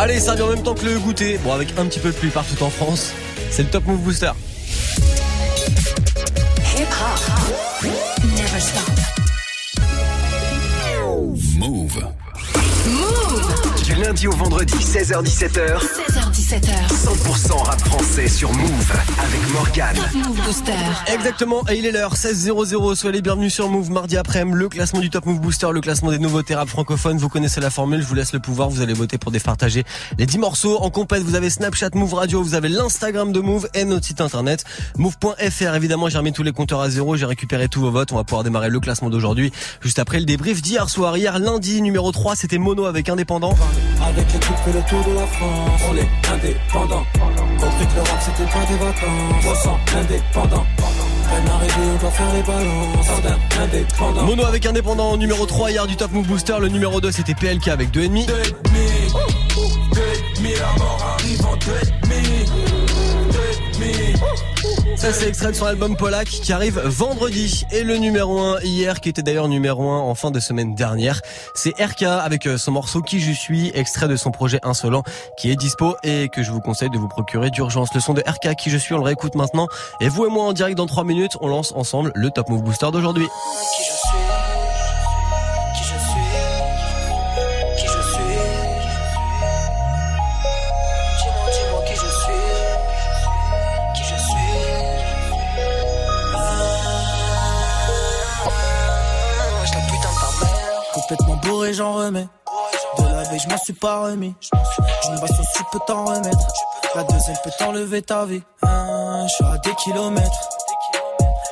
Allez, ça vient en même temps que le goûter. Bon, avec un petit peu de pluie partout en France. C'est le Top Move Booster. Lundi au vendredi, 16h17h. 16h17h. 100% rap français sur Move avec Morgan. Move Booster. Exactement, et il est l'heure, 16.00, soyez les bienvenus sur Move mardi après-midi, le classement du Top Move Booster, le classement des nouveautés rap francophones, vous connaissez la formule, je vous laisse le pouvoir, vous allez voter pour départager les 10 morceaux. En compète, vous avez Snapchat Move Radio, vous avez l'Instagram de Move et notre site internet, move.fr. Évidemment, j'ai remis tous les compteurs à zéro, j'ai récupéré tous vos votes, on va pouvoir démarrer le classement d'aujourd'hui, juste après le débrief d'hier soir. Hier, lundi, numéro 3, c'était Mono avec Indépendant. Avec l'équipe fait le tour de la France. On est indépendant. Compris que le rap c'était pas des vacances. Ressent indépendant. Peine arrivée, on doit faire les balances. Indépendant. Mono avec indépendant numéro 3 hier du Top Move Booster. Le numéro 2 c'était PLK avec 2,5 2,5 la mort arrive en 2,5 ça c'est extrait de son album Polak qui arrive vendredi. Et le numéro 1 hier, qui était d'ailleurs numéro 1 en fin de semaine dernière, c'est RK avec euh, son morceau Qui je suis, extrait de son projet Insolent qui est dispo et que je vous conseille de vous procurer d'urgence. Le son de RK Qui je suis, on le réécoute maintenant. Et vous et moi en direct dans 3 minutes, on lance ensemble le Top Move Booster d'aujourd'hui. Bourré j'en remets. De la veille je m'en suis pas remis. D'une baston tu peux t'en remettre. La deuxième peut t'enlever ta vie. Ah, Je suis à des kilomètres.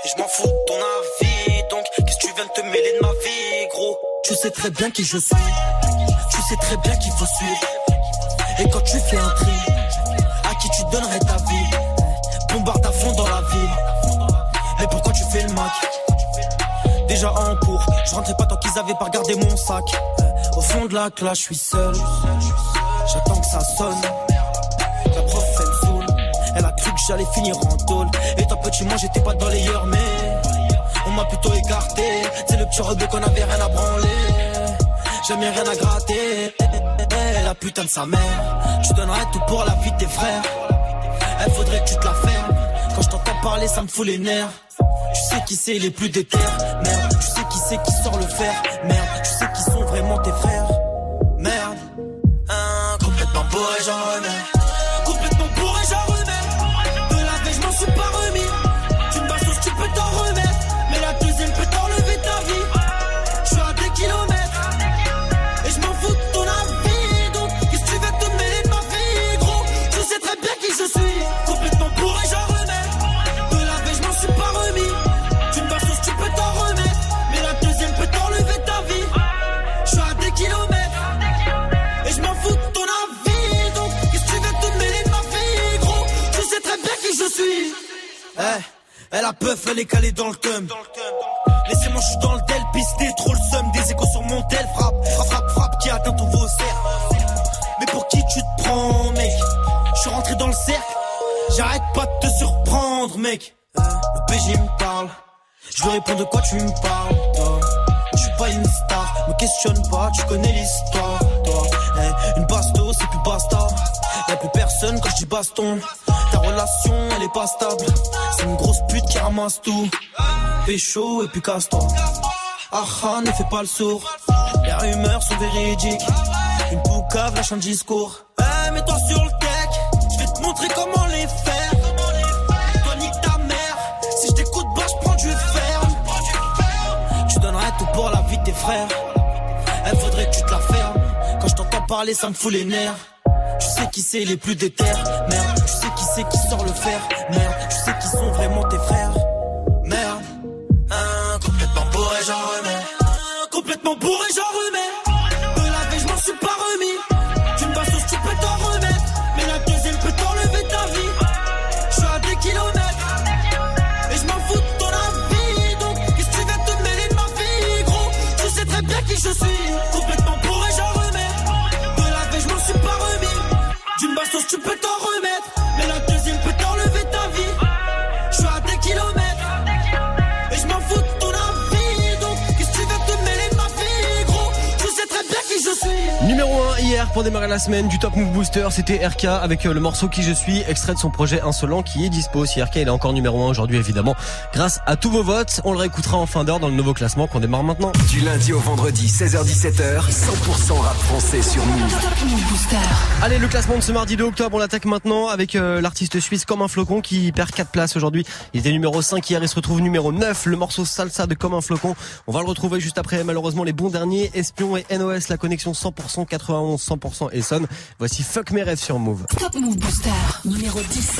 Et je m'en fous de ton avis. Donc qu'est-ce que tu viens de te mêler de ma vie gros? Tu sais très bien qui je suis. Tu sais très bien qu'il faut suivre. Et quand tu fais un tri À qui tu donnerais ta vie? Bombarde à fond dans la ville. Et pourquoi tu fais le mac Déjà en cours. Je rentrais pas tant qu'ils avaient pas regardé mon sac. Au fond de la classe je suis seul. J'attends que ça sonne. La prof elle me Elle a cru que j'allais finir en tôle. Étant petit moi j'étais pas dans les yeux mais On m'a plutôt écarté. C'est le petit rebeu qu'on avait rien à branler. Jamais rien à gratter. Eh, La putain de sa mère. Tu donnerais tout pour la vie de tes frères. Elle faudrait que tu te la fermes. Quand je t'entends parler ça me fout les nerfs Tu sais qui c'est les plus déter. Merde Tu sais qui c'est qui sort le fer. Merde Tu sais qui sont vraiment tes frères est calée dans le cum Laissez-moi je suis dans le tel pisté Trop le seum, des échos sur mon tel Frappe, frappe, frappe, frappe qui atteint ton cerf Mais pour qui tu te prends mec? Je suis rentré dans le cercle J'arrête pas de te surprendre mec Le PG me parle Je veux répondre de quoi tu me parles toi? Je suis pas une star, me questionne pas, tu connais l'histoire, toi. Eh, une basto, c'est plus basta. Y'a plus personne quand je dis baston. Ta relation, elle est pas stable. C'est une grosse pute qui ramasse tout. Pécho et puis casse-toi. Ah ah, ne fais pas le sourd. Les rumeurs sont véridiques. Une poucave lâche un discours. Eh, mets-toi sur le tech. Je vais te montrer comment les faire. Toi, nique ta mère. Si je t'écoute, bah, je prends du ferme. Tu donnerais tout pour la vie de tes frères. Elle faudrait que tu te la fermes. Quand je t'entends parler, ça me fout les nerfs. Tu sais qui c'est les plus déter. Merde, c'est qui sort le fer. Merde, tu sais qui sont vraiment tes frères. pour démarrer la semaine du Top Move Booster, c'était RK avec euh, le morceau Qui je suis, extrait de son projet Insolent qui est dispo. Si RK il est encore numéro 1 aujourd'hui évidemment, grâce à tous vos votes, on le réécoutera en fin d'heure dans le nouveau classement qu'on démarre maintenant. Du lundi au vendredi 16h17h, 100% rap français sur Move. Allez, le classement de ce mardi 2 octobre, on l'attaque maintenant avec euh, l'artiste suisse Comme un flocon qui perd 4 places aujourd'hui. Il était numéro 5 hier, il se retrouve numéro 9, le morceau Salsa de Comme un flocon. On va le retrouver juste après malheureusement les bons derniers, Espion et NOS, la connexion 100% 91 100% 100% Voici Fuck mes rêves sur Move. Top Move Booster, numéro 10.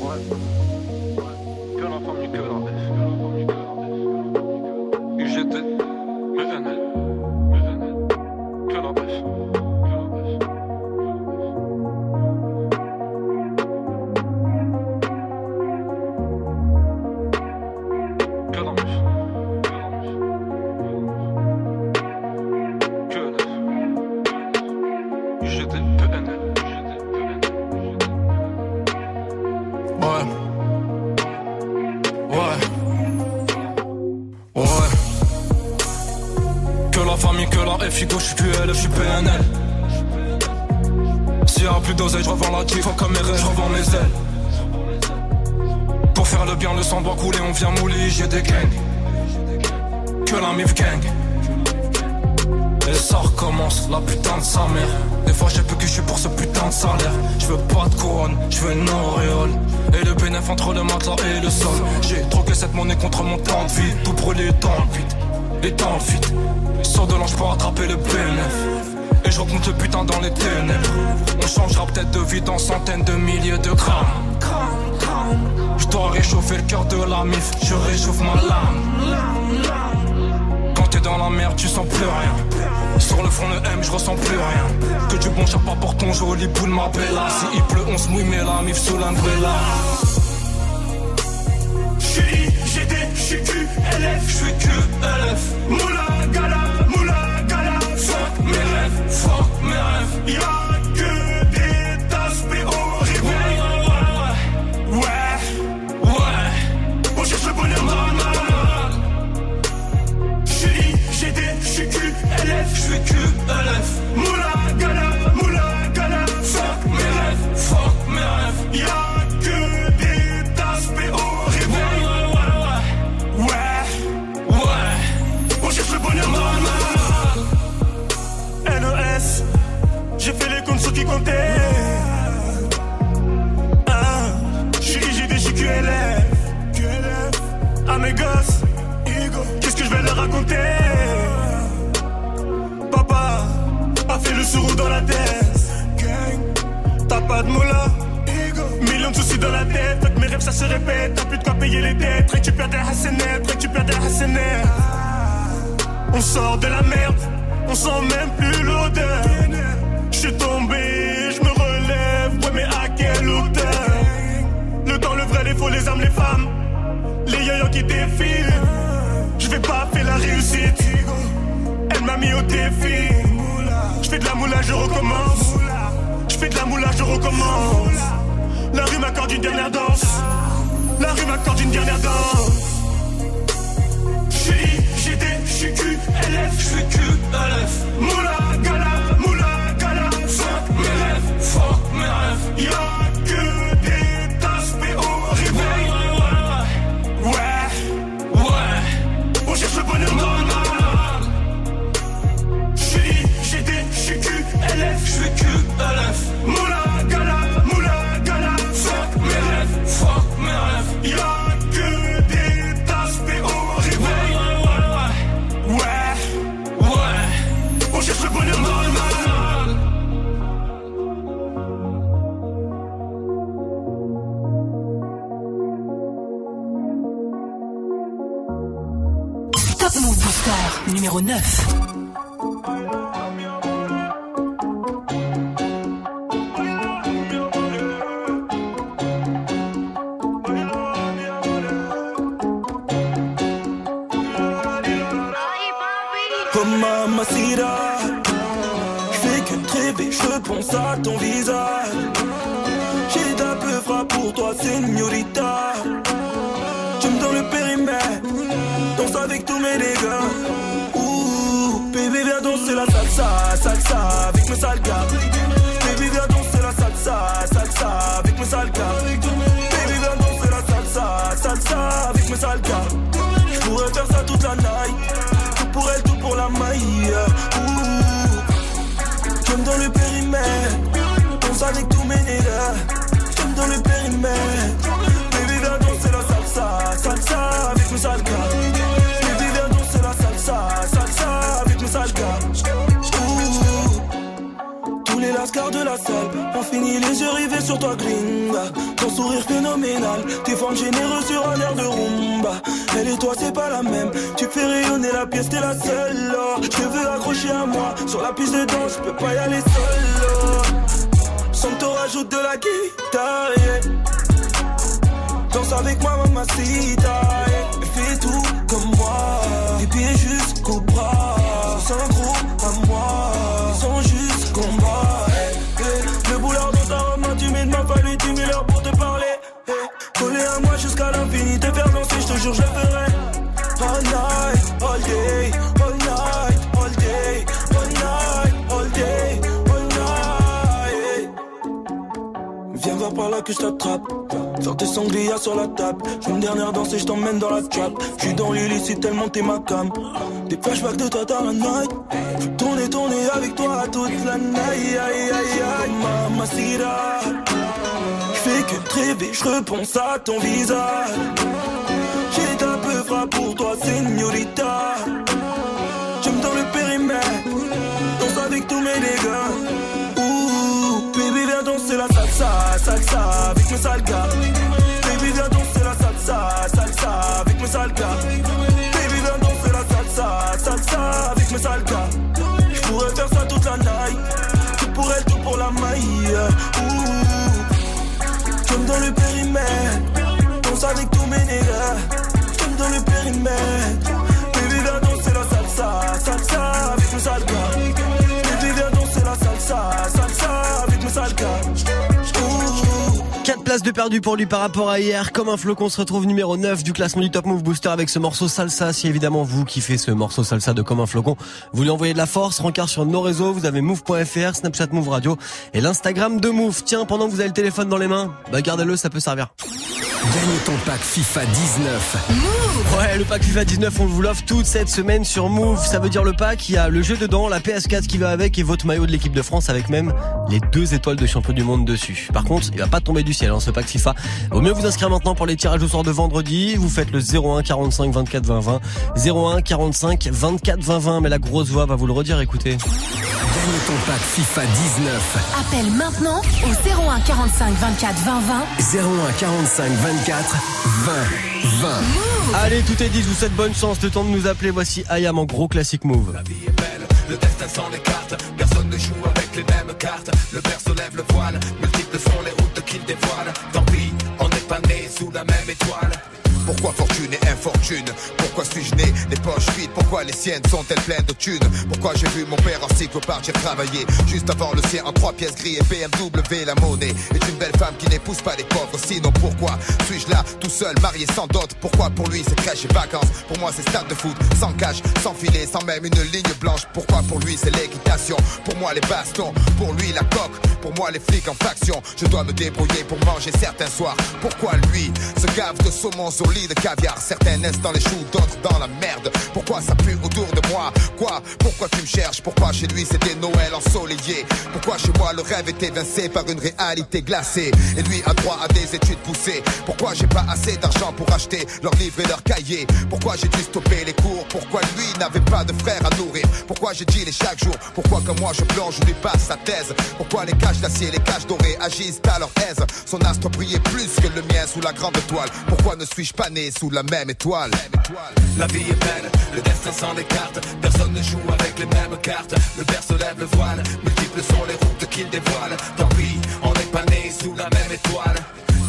Ouais. Numéro 9. Oh mamacita, fais que rêver, je pense à ton visage. J'ai d'un peu pour toi, señorita. Tu me dans le périmètre avec tous mes dégâts. Ouh, bébé, viens danser la salsa, salsa avec mes sales gars. Bébé, viens danser la salsa, salsa avec mes sales gars. Bébé, viens danser la salsa, salsa avec mes sales gars. J'pourrais faire ça toute la night. Tout pour elle, tout pour la maille. Ouh, j'aime dans le périmètre. Danse avec tous mes dégâts. J'aime dans le périmètre. Baby, viens danser la salsa, salsa. La salle ont fini les yeux rivés sur toi, gringa. Ton sourire phénoménal, tes formes généreuses sur un air de rumba. Elle et toi, c'est pas la même. Tu fais rayonner la pièce, t'es la seule. oh. Je veux accrocher à moi. Sur la piste de danse, je peux pas y aller seul. Sans te rajoute de la guitare. Danse avec moi, mamacita. yeah. Fais tout comme moi. Des pieds jusqu'au bras. Un gros à moi. Je te ferai. All night, all day. Viens voir par là que je t'attrape. Faire tes sangria sur la table. Je une dernière danse et je t'emmène dans la trap. Je suis dans l'illicite tellement t'es ma cam. Des flashbacks de toi dans la night. Je veux tourner, tourner avec toi toute la night. Aïe, aïe, aïe, mamacita. Je fais que de rêver, je repense à ton visage. Toi, señorita. J'aime dans le périmètre. Danse avec tous mes dégâts. Ouh, baby, viens danser la salsa, salsa avec mes sales gars. Baby, viens danser la salsa, salsa avec mes sales gars. Baby, viens danser la salsa, salsa avec mes sales gars. J'pourrais faire ça toute la night. Tout pour elle, tout pour la maille. Ouh, j'aime dans le périmètre. Danse avec tous mes nègres. Dans le périmètre. Baby, viens danser la salsa, salsa avec mes sales gars. Baby, viens danser la salsa, salsa avec. Ouh. 4 places de perdu pour lui par rapport à hier. Comme un flocon se retrouve numéro 9 du classement du Top Move Booster avec ce morceau salsa. Si évidemment vous kiffez ce morceau salsa de Comme un flocon, vous lui envoyez de la force. Rencard sur nos réseaux. Vous avez move.fr, Snapchat Move Radio et l'Instagram de Move. Tiens, pendant que vous avez le téléphone dans les mains, bah gardez-le, ça peut servir. Gagne ton pack FIFA 19. Ouais, le pack FIFA 19, on vous l'offre toute cette semaine sur Move. Ça veut dire le pack, il y a le jeu dedans, la PS4 qui va avec et votre maillot de l'équipe de France avec même les deux étoiles de champion du monde dessus. Par contre, il va pas tomber du ciel, hein, ce pack FIFA. Vaut mieux vous inscrire maintenant pour les tirages au soir de vendredi. Vous faites le 01 45 24 20 20. 01 45 24 20 20. Mais la grosse voix va vous le redire, écoutez. Gagne ton pack FIFA 19. Appelle maintenant au 01 45 24 20 20. 01 45 24 20 20. Allez, tout est dit, je vous souhaite bonne chance. Le temps de nous appeler. Voici Ayam en gros classique Move. La vie est belle, le destin sans les cartes. Tant pis, on n'est pas né sous la même étoile. Pourquoi fortune et infortune Pourquoi suis-je né? Les poches vides Pourquoi les siennes sont-elles pleines de thunes? Pourquoi j'ai vu mon père en cycle partir travailler Juste avant le sien en trois pièces gris et BMW La monnaie. Est une belle femme qui n'épouse pas les pauvres. Sinon pourquoi suis-je là tout seul marié sans dot? Pourquoi pour lui c'est crèche et vacances? Pour moi c'est stade de foot sans cash, sans filet, sans même une ligne blanche. Pourquoi pour lui c'est l'équitation? Pour moi les bastons, pour lui la coque. Pour moi les flics en faction Je dois me débrouiller pour manger certains soirs. Pourquoi lui se gave de saumon sur lit de caviar? Certains naissent dans les choux, d'autres dans la merde. Pourquoi ça pue autour de moi? Quoi? Pourquoi tu me cherches? Pourquoi chez lui c'était Noël ensoleillé? Pourquoi chez moi le rêve est évincé par une réalité glacée? Et lui a droit à des études poussées. Pourquoi j'ai pas assez d'argent pour acheter leurs livres et leurs cahiers? Pourquoi j'ai dû stopper les cours? Pourquoi lui n'avait pas de frère à nourrir? Pourquoi j'ai dit chaque jour? Pourquoi comme moi je plonge, je lui passe sa thèse? Pourquoi les caches d'acier, les caches dorées agissent à leur aise? Son astre brillait plus que le mien sous la grande étoile Pourquoi ne suis-je pas né sous la même étoile? La vie est belle, le destin sans les cartes. Personne ne joue avec les mêmes cartes. Le père se lève le voile, multiples sont les routes qu'il dévoile. Tant pis, on n'est pas né sous la même étoile.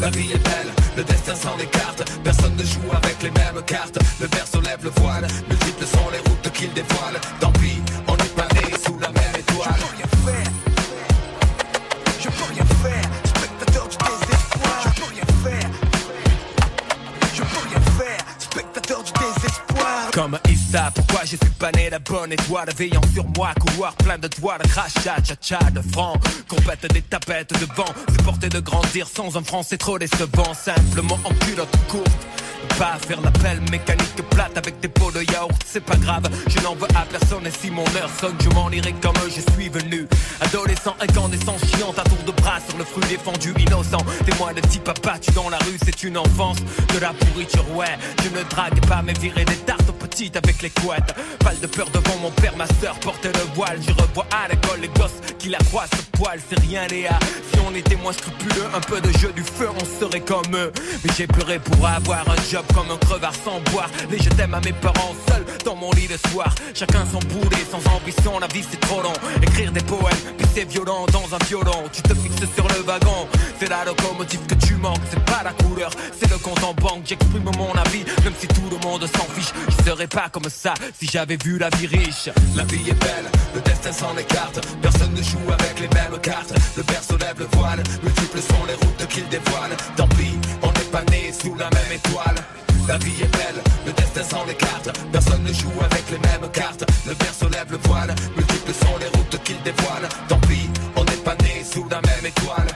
La vie est belle, le destin sans les cartes. Personne ne joue avec les mêmes cartes. Le père se lève le voile, multiples sont les routes qu'il dévoile. Tant pis, on Comme Issa, pourquoi je suis pas né la bonne étoile veillant sur moi, couloir plein de doigts, de crachat, cha de francs, compète des tapettes de vent, supporter de grandir sans un franc, c'est trop décevant, simplement en culotte courte pas faire l'appel mécanique plate avec des pots de yaourt, c'est pas grave, je n'en veux à personne et si mon heure sonne, je m'en irai comme je suis venu. Adolescent, incandescent, chiant à tour de bras sur le fruit défendu, innocent. Témoin de type tu dans la rue, c'est une enfance de la pourriture, ouais. Je ne drague pas, mais virer des tartes aux petites avec les couettes. Pas de peur devant mon père, ma soeur porte le voile. Je revois à l'école les gosses qui la croient ce poil, c'est rien, Léa. Si on était moins scrupuleux, un peu de jeu du feu, on serait comme eux. Mais j'ai pleuré pour avoir un job comme un crevard sans boire. Les je t'aime à mes parents seuls dans mon lit le soir. Chacun son boulet, sans ambition, la vie c'est trop long. Écrire des poèmes, puis c'est violent dans un violon. Tu te fixes sur le wagon, c'est la locomotive que tu manques. C'est pas la couleur, c'est le compte en banque. J'exprime mon avis, même si tout le monde s'en fiche. Pas comme ça si j'avais vu la vie riche. La vie est belle, le destin s'en écarte. Personne ne joue avec les mêmes cartes. Le berceau lève le voile, multiples sont les routes qu'il dévoile. Tant pis, on n'est pas né sous la même étoile. La vie est belle, le destin s'en écarte. Personne ne joue avec les mêmes cartes. Le berceau lève le voile, multiples sont les routes qu'il dévoile. Tant pis, on n'est pas né sous la même étoile.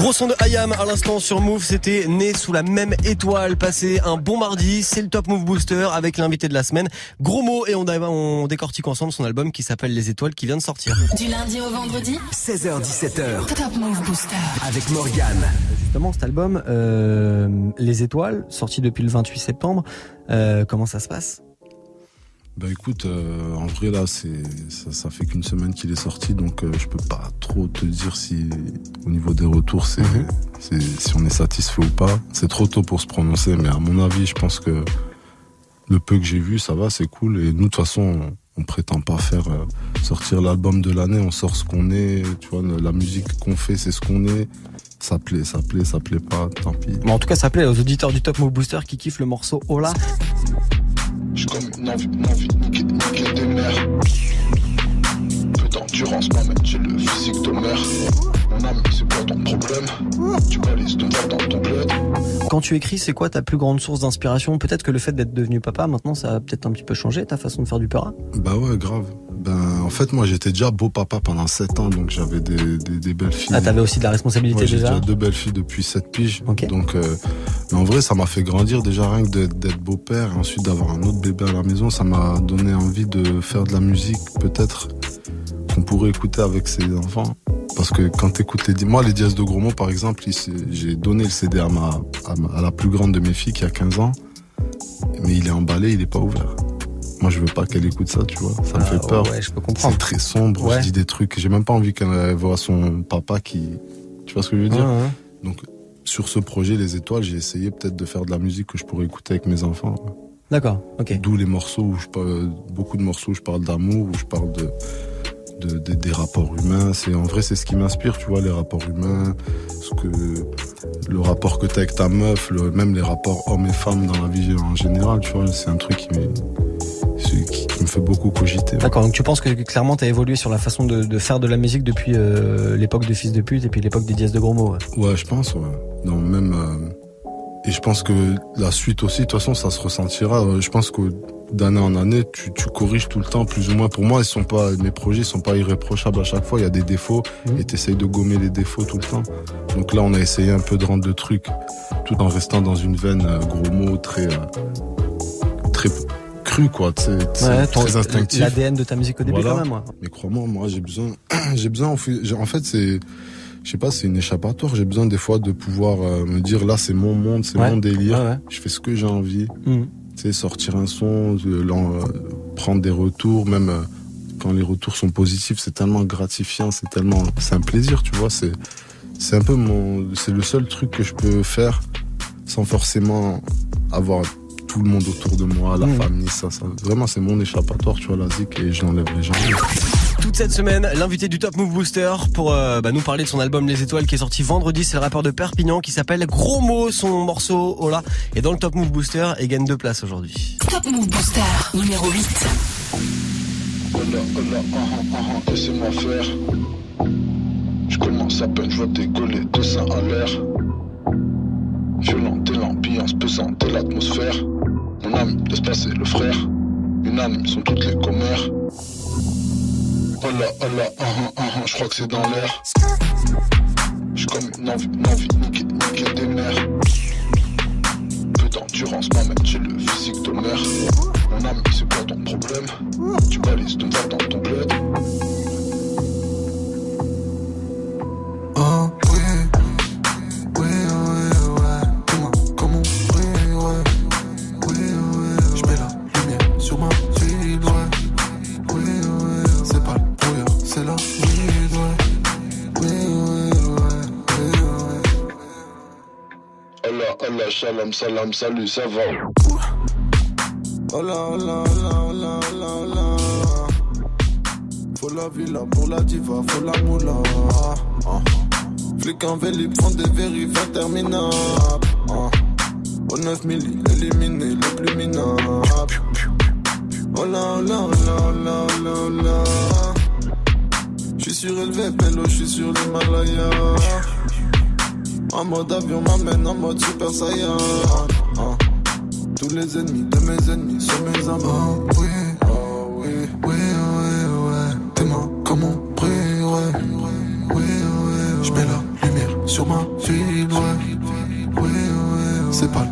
Gros son de Ayam à l'instant sur Move, c'était né sous la même étoile. Passé un bon mardi, c'est le Top Move Booster avec l'invité de la semaine. Gros mot et on, on décortique ensemble son album qui s'appelle Les Étoiles qui vient de sortir. Du lundi au vendredi 16h17h Top Move Booster. avec Morgane. Justement cet album, euh, Les Étoiles, sorti depuis le 28 septembre, euh, comment ça se passe? Bah écoute, euh, en vrai là, c'est ça, ça fait qu'une semaine qu'il est sorti, donc euh, je peux pas trop te dire si au niveau des retours, c'est Mhm. c'est- si on est satisfait ou pas. C'est trop tôt pour se prononcer, mais à mon avis, je pense que le peu que j'ai vu, ça va, c'est cool. Et nous, de toute façon, on, on prétend pas faire euh, sortir l'album de l'année. On sort ce qu'on est, tu vois, la musique qu'on fait, c'est ce qu'on est. Ça plaît, ça plaît, ça plaît pas, tant pis. Bon, En tout cas, ça plaît aux auditeurs du Top Move Booster qui kiffent le morceau Hola. J'ai comme une envie, envie de niquer, niquer des mères. Peu d'endurance, moi-même, j'ai le physique de mère. Mon ami, c'est quoi ton problème Tu balises ton verre dans ton bled. Quand tu écris, c'est quoi ta plus grande source d'inspiration Peut-être que le fait d'être devenu papa, maintenant, ça a peut-être un petit peu changé ta façon de faire du peur. Bah ouais, grave. Ben, en fait, moi, j'étais déjà beau papa pendant 7 ans, donc j'avais des, des, des belles filles. Ah, t'avais aussi de la responsabilité Ouais, j'ai déjà déjà deux belles filles depuis 7 piges. Donc, euh, mais en vrai, ça m'a fait grandir déjà rien que d'être, d'être beau-père et ensuite d'avoir un autre bébé à la maison. Ça m'a donné envie de faire de la musique, peut-être, qu'on pourrait écouter avec ses enfants. Parce que quand t'écoutes les, moi, les dièses de gros mots, par exemple, j'ai donné le CD à ma, à la plus grande de mes filles qui a 15 ans. Mais il est emballé, il est pas ouvert. Moi, je veux pas qu'elle écoute ça, tu vois. Ça me Ah, fait peur. ouais, je peux comprendre. C'est très sombre. Ouais. Je dis des trucs. J'ai même pas envie qu'elle voit son papa qui. Tu vois ce que je veux dire? Ouais. Donc, sur ce projet, Les Étoiles, j'ai essayé peut-être de faire de la musique que je pourrais écouter avec mes enfants. D'accord, ok. D'où les morceaux où je parle, beaucoup de morceaux où je parle d'amour, où je parle de, de- de- des rapports humains. C'est en vrai, c'est ce qui m'inspire, tu vois, les rapports humains, ce que le rapport que t'as avec ta meuf, le, même les rapports hommes et femmes dans la vie en général, tu vois, c'est un truc qui, me fait beaucoup cogiter. D'accord, donc tu penses que clairement t'as évolué sur la façon de, de faire de la musique depuis euh, l'époque de Fils de pute et puis l'époque des dièses de gros mots. ouais. Ouais, je pense, ouais. Non, même. euh, et je pense que la suite aussi, de toute façon, ça se ressentira. Euh, Je pense que d'année en année, tu, tu corriges tout le temps, plus ou moins. Pour moi, ils sont pas, mes projets sont pas irréprochables à chaque fois. Il y a des défauts Mhm. et t'essayes de gommer les défauts tout le temps. Donc là, on a essayé un peu de rendre le truc tout en restant dans une veine, euh, gros mots, très, euh, très cru, quoi. tu sais, tu sais, Ouais, très instinctif. L'ADN de ta musique au début Voilà. quand même. ouais. Mais crois-moi, moi, j'ai besoin, j'ai besoin, en fait, c'est, je sais pas, c'est une échappatoire. J'ai besoin des fois de pouvoir euh, me dire, là, c'est mon monde, c'est Ouais. mon délire. Ouais, ouais. Je fais ce que j'ai envie. Mhm. Tu sais, sortir un son, l'en- euh, prendre des retours, même euh, quand les retours sont positifs, c'est tellement gratifiant, c'est tellement, c'est un plaisir, tu vois. C'est, c'est un peu mon, c'est le seul truc que je peux faire sans forcément avoir tout le monde autour de moi, la Mhm. famille, ça, ça. Vraiment, c'est mon échappatoire, tu vois, la zik, et je l'enlèverai jamais. Toute cette semaine, l'invité du Top Move Booster pour euh, bah, nous parler de son album Les Étoiles qui est sorti vendredi. C'est le rappeur de Perpignan qui s'appelle Gros Mot. Son morceau Ola est dans le Top Move Booster et gagne deux places aujourd'hui. Top Move Booster numéro 8. Hola, hola, ah, ah, ah, laissez-moi faire. Je commence à peine, je vois décoller, dessin à l'air. Violente et l'ambiance pesante et l'atmosphère. Mon âme laisse passer le frère. Unanimes sont toutes les commères. Oh là, oh là, ah, ah, ah, ah, je crois que c'est dans l'air. J'suis comme une envie, une envie, niquer, niquer des mères. Peu d'endurance m'amène j'ai le physique de mère. Mon âme, c'est quoi ton problème? Tu balises ton verre dans ton bled. Oh Là, shalom, salam, salut, ça va? Oh là, oh là, oh là, oh là, oh là, là. Faut la villa pour la diva, faut la moula. Ah. Flic en véli, prend des vérifs interminables. Ah. Au 9 milli, éliminé le plus minable. Oh là, oh là, oh là, oh là, oh là, oh là. J'suis surélevé, pélo, j'suis sur l'Himalaya. En mode avion m'amène en mode super saiyan. Ah. Tous les ennemis de mes ennemis sont mes. Oh oui, oh oui, oui, oui, ouais. Tes mains comme on brille, ouais. Oui, oui, je mets la lumière sur ma ville, ouais. Oui, oui, c'est pas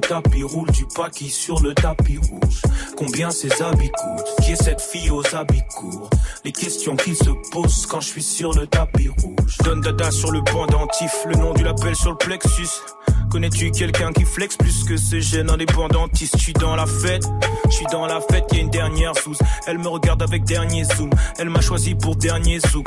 Tapis roulent du paquis sur le tapis rouge. Combien ces habits coûtent Qui est cette fille aux habits courts Les questions qui se posent quand je suis sur le tapis rouge. Donne dada sur le pendentif, le nom du label sur le plexus. Connais-tu quelqu'un qui flex plus que ce jeune indépendantiste Je suis dans la fête, je suis dans la fête, y a une dernière sous. Elle me regarde avec dernier zoom, elle m'a choisi pour dernier zouk.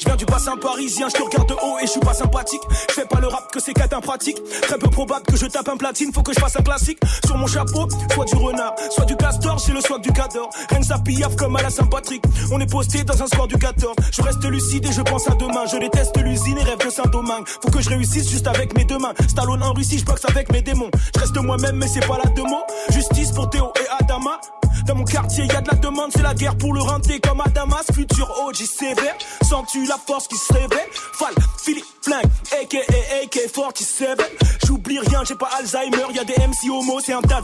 Je viens du bassin parisien, je te regarde de haut et je suis pas sympathique. Je fais pas le rap que c'est qu'être pratique. Très peu probable que je tape un platine, faut que je fasse un classique. Sur mon chapeau, soit du renard, soit du castor, j'ai le swag du cador. Rien que ça comme à la Saint-Patrick. On est posté dans un square du 14. Je reste lucide et je pense à demain. Je déteste l'usine et rêve de Saint-Domingue. Faut que je réussisse juste avec mes deux mains. Stallone en Russie, je boxe avec mes démons. Je reste moi-même, mais c'est pas la mots. Justice pour Théo et Adama. Dans mon quartier, y a de la demande, c'est la guerre pour le renter comme Adamas. Futur OG sévère, sens-tu la force qui se réveille Fall, Philippe, flingue, aka, AK, 47. J'oublie rien, j'ai pas Alzheimer, y a des MC homo, c'est un tas.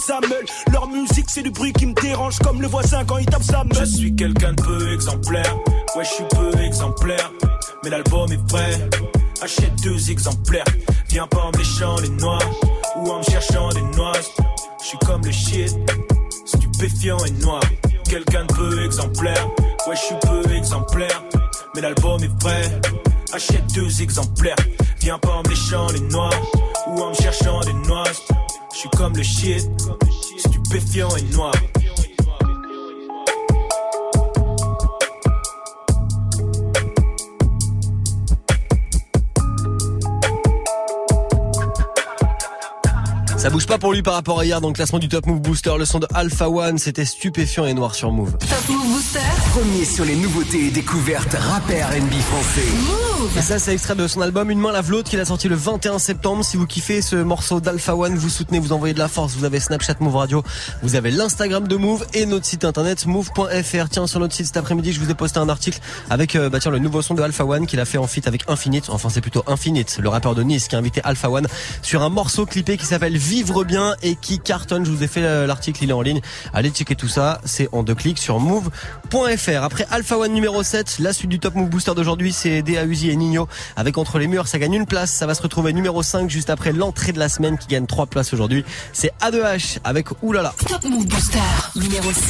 Leur musique, c'est du bruit qui me dérange comme le voisin quand il tape sa meule. Je suis quelqu'un de peu exemplaire, ouais, je suis peu exemplaire. Mais l'album est prêt, achète deux exemplaires. Viens pas en me les noix ou en me cherchant des noix. Je suis comme le shit stupéfiant et noir. Quelqu'un de peu exemplaire, ouais je suis peu exemplaire mais l'album est prêt. Achète deux exemplaires, viens pas en me léchant les noix ou en me cherchant des noix. Je suis comme le shit, stupéfiant et noir. Ça bouge pas pour lui par rapport à hier dans le classement du Top Move Booster. Le son de Alpha One, c'était stupéfiant et noir sur Move. Top Move Booster. Premier sur les nouveautés et découvertes rap et R&B français. Move. Et ça, c'est extrait de son album Une main lave l'autre qu'il a sorti le 21 septembre. Si vous kiffez ce morceau d'Alpha One, vous soutenez, vous envoyez de la force. Vous avez Snapchat Move Radio, vous avez l'Instagram de Move et notre site internet move.fr. Tiens, sur notre site cet après-midi, je vous ai posté un article avec euh, bah tiens, le nouveau son de Alpha One qu'il a fait en feat avec Infinite. Enfin, c'est plutôt Infinite, le rappeur de Nice qui a invité Alpha One sur un morceau clippé qui s'appelle Vivre bien et qui cartonne. Je vous ai fait euh, l'article, il est en ligne. Allez checker tout ça. C'est en deux clics sur move.fr. Après Alpha One numéro 7, la suite du Top Move Booster d'aujourd'hui, c'est Dea Uzi et Nino avec Entre les murs. Ça gagne une place. Ça va se retrouver numéro 5 juste après l'entrée de la semaine qui gagne trois places aujourd'hui. C'est A2H avec Oulala. Top Move Booster numéro 6.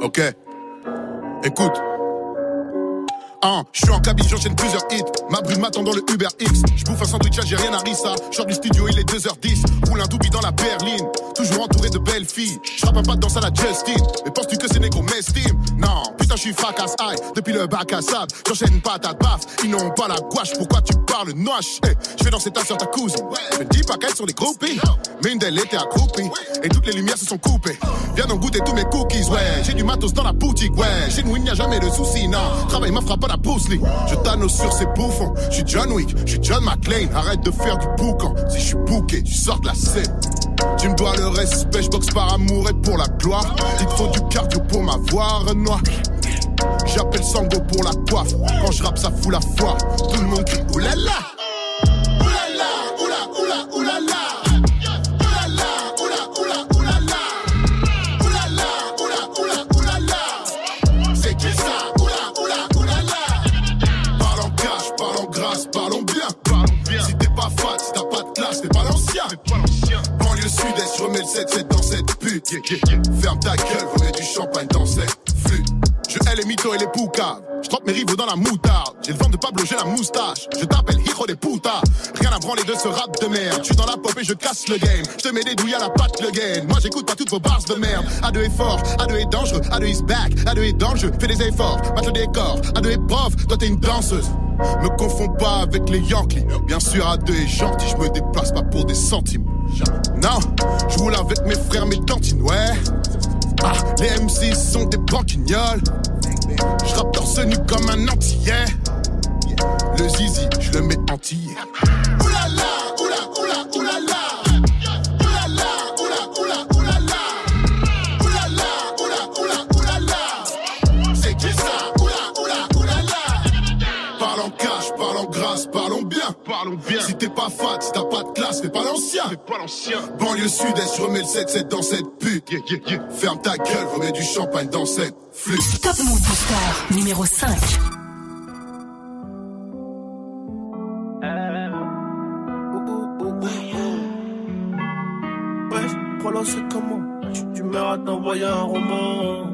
Ok. Écoute. Hein, je suis en cabine, j'enchaîne plusieurs hits. Ma brune m'attend dans le Uber X. Je bouffe un sandwich, j'ai rien à rissa. Je sors du studio, il est 2h10. Roule un doubi dans la berline. Toujours entouré de belles filles. Je rappe un pas de danse à la Justin. Mais penses-tu que ces négros m'estiment Non, putain, je suis fracasse aïe. Depuis le bac à sable, j'enchaîne patate baf. Ils n'ont pas la gouache, pourquoi tu parles noche? Hey, Je vais danser ta sur ta cousine. Je ne dis pas qu'elles sont des groupies. Mais une d'elles était accroupie. Et toutes les lumières se sont coupées. Viens donc goûter tous mes cookies, ouais. J'ai du matos dans la boutique, ouais. Chez nous, il n'y a jamais de soucis, non. Travail ma frappe à Je t'annonce sur ces bouffons. Je suis John Wick, je suis John McClane. Arrête de faire du boucan. Si je suis bouqué, tu sors de la scène. Tu me dois le respect, je boxe par amour et pour la gloire. Il te faut du cardio pour m'avoir noir. J'appelle Sango pour la coiffe. Quand je rappe, ça fout la foi. Tout le monde crie. Oulala, 7, c'est dans cette pute. Ferme ta gueule, remets du champagne dans cette. Je hais les mythos et les poucaves. Mes rivaux dans la moutarde. J'ai le ventre de Pablo, j'ai la moustache. Je t'appelle hijo des putas. Rien à branler de ce rap de merde. Je suis dans la pop et je casse le game. Je te mets des douilles à la patte le gain. Moi j'écoute pas toutes vos bars de merde. A2 est fort, A2 est dangereux, A2 is back, A2 est jeu. Fais des efforts, mate le décor. A2 est prof, toi t'es une danseuse. Me confonds pas avec les Yankees. Bien sûr, A2 est gentil, je me déplace pas pour des centimes. Non, je roule avec mes frères, mes tantines, ouais. Ah, les MC sont des banquignoles. Je rappe torse nu comme un antillais. Le zizi, je le mets entier. Oulala, oula, oula, oulala. Oulala, oula, oula, oulala. Oulala, oula, oula, oulala. C'est qui ça Oula, oula, oulala. Parlons cash, parlons grâce, parlons bien. Parlons bien. Si t'es pas fat, si t'as pas de l'ancien. Fais pas l'ancien. Banlieue sud-est, je remets le 7-7 dans cette pute? Ferme ta gueule, remets du champagne dans cette flûte. Top Move Booster numéro 5. Ouais, voilà c'est comment? Tu, tu meurs à t'envoyer un roman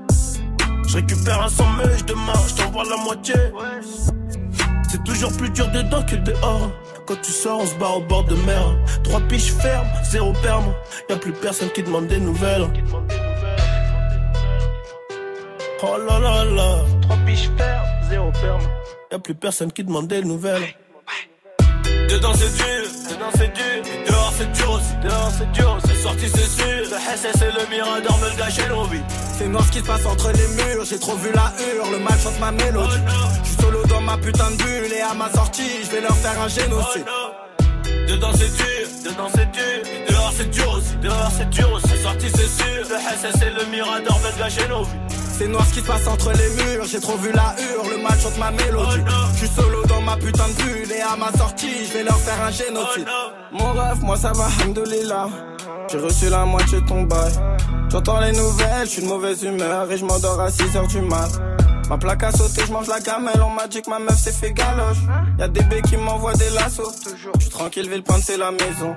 je récupère un sommeil, demain je t'envoie la moitié. C'est toujours plus dur dedans que dehors. Quand tu sors, on se barre au bord de mer. Trois piches fermes, zéro perme. Y'a plus personne qui demande des nouvelles. Oh là là là. Trois piches fermes, zéro perme. Y'a plus personne qui demande des nouvelles. Dedans c'est dur, dedans c'est dur. Et dehors c'est dur aussi, dehors c'est dur. C'est sorti c'est sûr. Le SS et le Mirador me le gâchaient l'envie. C'est noir ce qui se passe entre les murs, j'ai trop vu la hurle, le mal chante ma mélodie. Je suis solo dans ma putain de bulle et à ma sortie, je vais leur faire un génocide. Dedans c'est dur, dedans c'est dur. Et dehors c'est dur aussi, dehors c'est dur aussi. Sorti c'est sûr. Le SS et le Mirador me le gâchaient l'envie. C'est noir ce qui se passe entre les murs, j'ai trop vu la hurle, le mal chante ma mélodie. Je suis solo dans ma putain de bulle et à ma sortie, je vais leur faire un génocide. Mon rêve, moi ça va, hamdoulilah. J'ai reçu la moitié de ton bail. J'entends les nouvelles, je suis de mauvaise humeur et je m'endors à 6h du mat. Ma plaque a sauté, je mange la gamelle. On m'a dit que ma meuf s'est fait galoche. Y'a des bébés qui m'envoient des lassos. Je suis tranquille, ville c'est la maison.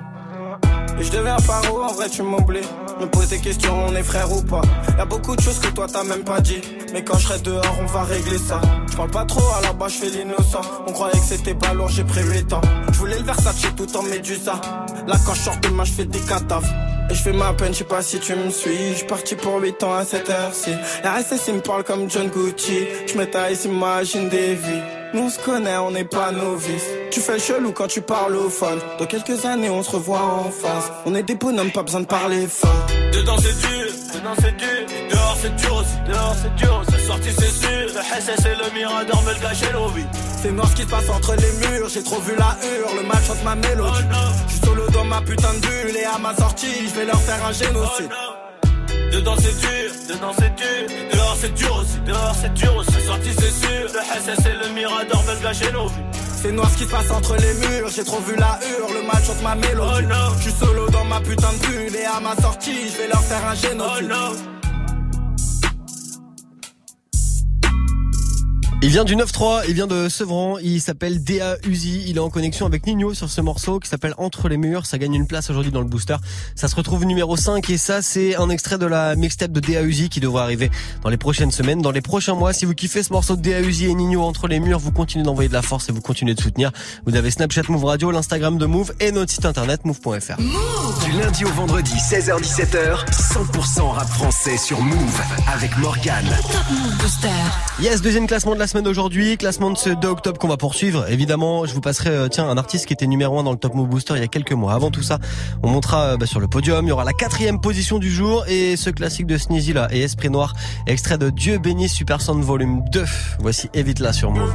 Et je deviens paro, en vrai tu m'oublies. Me pose des questions, on est frère ou pas. Y a beaucoup de choses que toi t'as même pas dit. Mais quand je serai dehors, on va régler ça. Je parle pas trop, à la bas je fais l'innocent. On croyait que c'était pas lourd, j'ai pris 8 ans. Je voulais le Versace tout en médusa. Là quand je sors demain, je fais des cataves. Et je fais ma peine, je sais pas si tu me suis. Je suis parti pour 8 ans à cette heure-ci. RSS, il me parle comme John Gucci. Je me taille, imagine des vies. Nous on se connaît, on n'est pas novices. Tu fais chelou quand tu parles au phone. Dans quelques années, on se revoit en face. On est des bonhommes, pas besoin de parler fort. Dedans c'est dur, dedans c'est dur. Dehors c'est dur aussi, dehors c'est dur. C'est sorti, c'est sûr. Le SS et le Mirador me le gâchent l'envie. C'est noir ce qui se passe entre les murs. J'ai trop vu la hurle, le mal chante ma mélodie. Je suis solo dans ma putain de bulle et à ma sortie, je vais leur faire un génocide. Dedans c'est dur, dedans c'est dur. Dehors c'est dur aussi, dehors c'est dur aussi. C'est sorti, c'est sûr. Le SS et le Mirador me le gâchent l'envie. C'est noir ce qui se passe entre les murs. J'ai trop vu la hurle, le mal chante ma mélodie. Je suis solo dans ma putain de bulle et à ma sortie, je vais leur faire un génocide. Il vient du 9-3, il vient de Sevran, il s'appelle DA Uzi, il est en connexion avec Nino sur ce morceau qui s'appelle Entre les murs, ça gagne une place aujourd'hui dans le booster. Ça se retrouve numéro 5 et ça c'est un extrait de la mixtape de DA Uzi qui devrait arriver dans les prochaines semaines, dans les prochains mois. Si vous kiffez ce morceau de DA Uzi et Nino Entre les murs, vous continuez d'envoyer de la force et vous continuez de soutenir. Vous avez Snapchat Move Radio, l'Instagram de Move et notre site internet move.fr. Du lundi au vendredi, 16h-17h, 100% rap français sur Move avec Morgane. Yes, deuxième classement de la semaine aujourd'hui, classement de ce 2 octobre qu'on va poursuivre. Évidemment, je vous passerai euh, tiens un artiste qui était numéro 1 dans le Top Move Booster il y a quelques mois. Avant tout ça, on montera euh, bah, sur le podium, il y aura la quatrième position du jour et ce classique de Sneezy là et Esprit Noir, extrait de Dieu bénisse Super Sound Volume 2. Voici Évite là sur Move.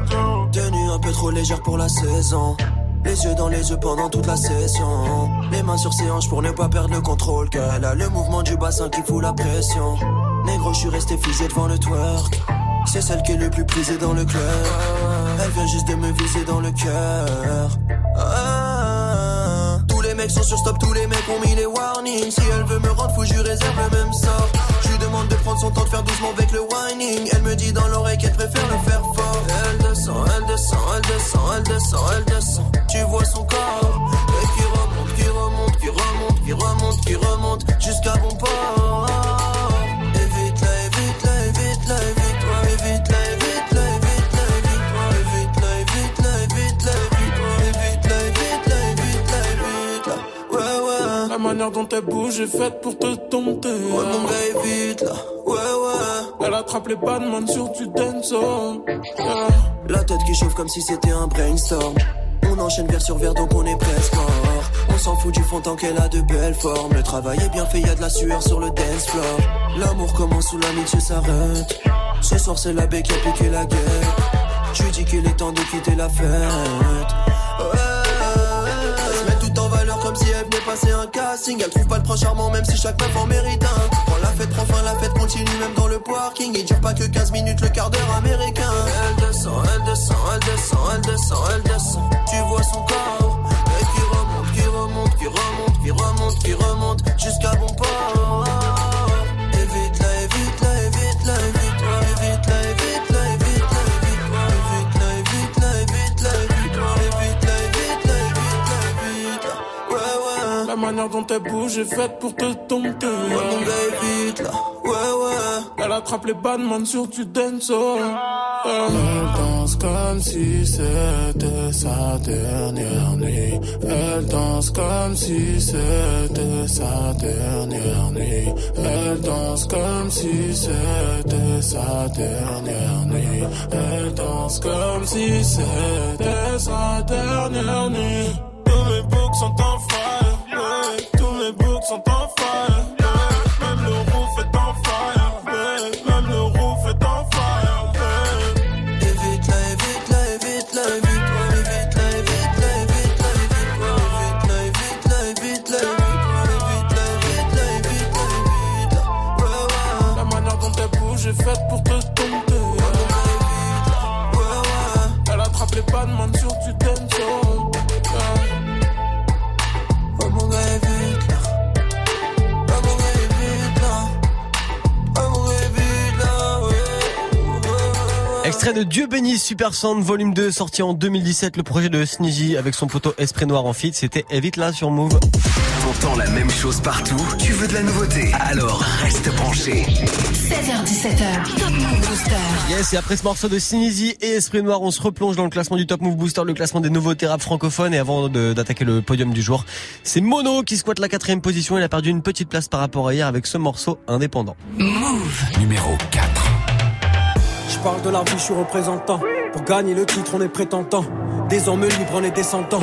Tenue un peu trop légère pour la saison. Les yeux dans les yeux pendant toute la session. Les mains sur ses hanches pour ne pas perdre le contrôle. Qu'elle a le mouvement du bassin qui fout la pression. Négro, je suis resté figé devant le twerk. C'est celle qui est le plus prisée dans le club. Elle vient juste de me viser dans le cœur. Ah, tous les mecs sont sur stop, tous les mecs ont mis les warnings. Si elle veut me rendre fou, je lui réserve le même sort. Je lui demande de prendre son temps de faire doucement avec le whining. Elle me dit dans l'oreille qu'elle préfère le faire fort. Elle descend, elle descend, elle descend, elle descend, elle descend. Tu vois son corps et qui remonte, qui remonte, qui remonte, qui remonte, qui remonte jusqu'à bon port. Dont elle bouge est faite pour te dompter. Ouais mon gars évite là, ouais ouais. Elle attrape les badman sur du dancehall. Yeah. La tête qui chauffe comme si c'était un brainstorm. On enchaîne verre sur verre donc on est presque mort. On s'en fout du fond tant qu'elle a de belles formes. Le travail est bien fait, y a de la sueur sur le dance floor. L'amour commence où l'amitié s'arrête. Ce soir c'est la baie qui a piqué la guerre. Tu dis qu'il est temps de quitter la fête. Ouais. Si elle venait passer un casting. Elle trouve pas le prince charmant même si chaque meuf en mérite un. Quand la fête prend fin, la fête continue même dans le parking. Il dure pas que 15 minutes le quart d'heure américain. Elle descend, elle descend, elle descend, elle descend, elle descend. Tu vois son corps et qui remonte, qui remonte, qui remonte, qui remonte, qui remonte jusqu'à bon port. Manière dont elle bouge est faite pour te dompter. Ouais mon gars évite là, ouais ouais. Elle attrape les badman sur du dancehall. Yeah. Elle danse comme si c'était sa dernière nuit. Elle danse comme si c'était sa dernière nuit. Elle danse comme si c'était sa dernière nuit. Elle danse comme si c'était sa dernière nuit. Tous mes books sont en fire. Extrait de Dieu bénisse Super Sound Volume 2 sorti en 2017, le projet de Sneezy avec son poteau Esprit Noir en feat, c'était Evite là sur Move. T'entends la même chose partout, tu veux de la nouveauté, alors reste branché. 16h17h, Top Move Booster. Yes, et après ce morceau de Sneezy et Esprit Noir, on se replonge dans le classement du Top Move Booster, le classement des nouveautés rap francophones. Et avant d'attaquer le podium du jour, c'est Mono qui squatte la quatrième position. Il a perdu une petite place par rapport à hier avec ce morceau indépendant. Move. Numéro 4. Parle de la vie, je suis représentant. Pour gagner le titre, on est prétentant. Des hommes libres, on est descendants.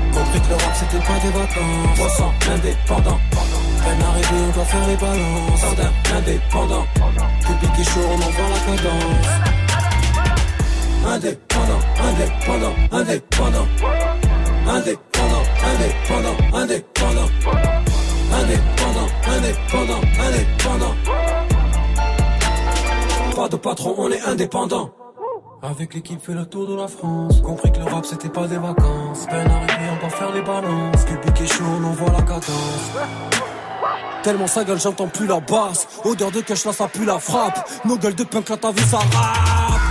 Compris l'Europe, c'était pas des vacances. 300 indépendants. Peine arrivée, on doit faire les balances. Sardin indépendant. Public et chaud, on envoie la cadence. Indépendant, indépendant, indépendant. Indépendant, indépendant, indépendant. Indépendant, indépendant, indépendant. Pas de patron, on est indépendant. Avec l'équipe fait le tour de la France. Compris que le rap c'était pas des vacances. Peine arrivée, on va faire les balances. Public est chaud, on envoie la cadence. Tellement sa gueule, j'entends plus la basse. Odeur de cash, là ça pue la frappe. Nos gueules de punk, là t'as vu ça rap.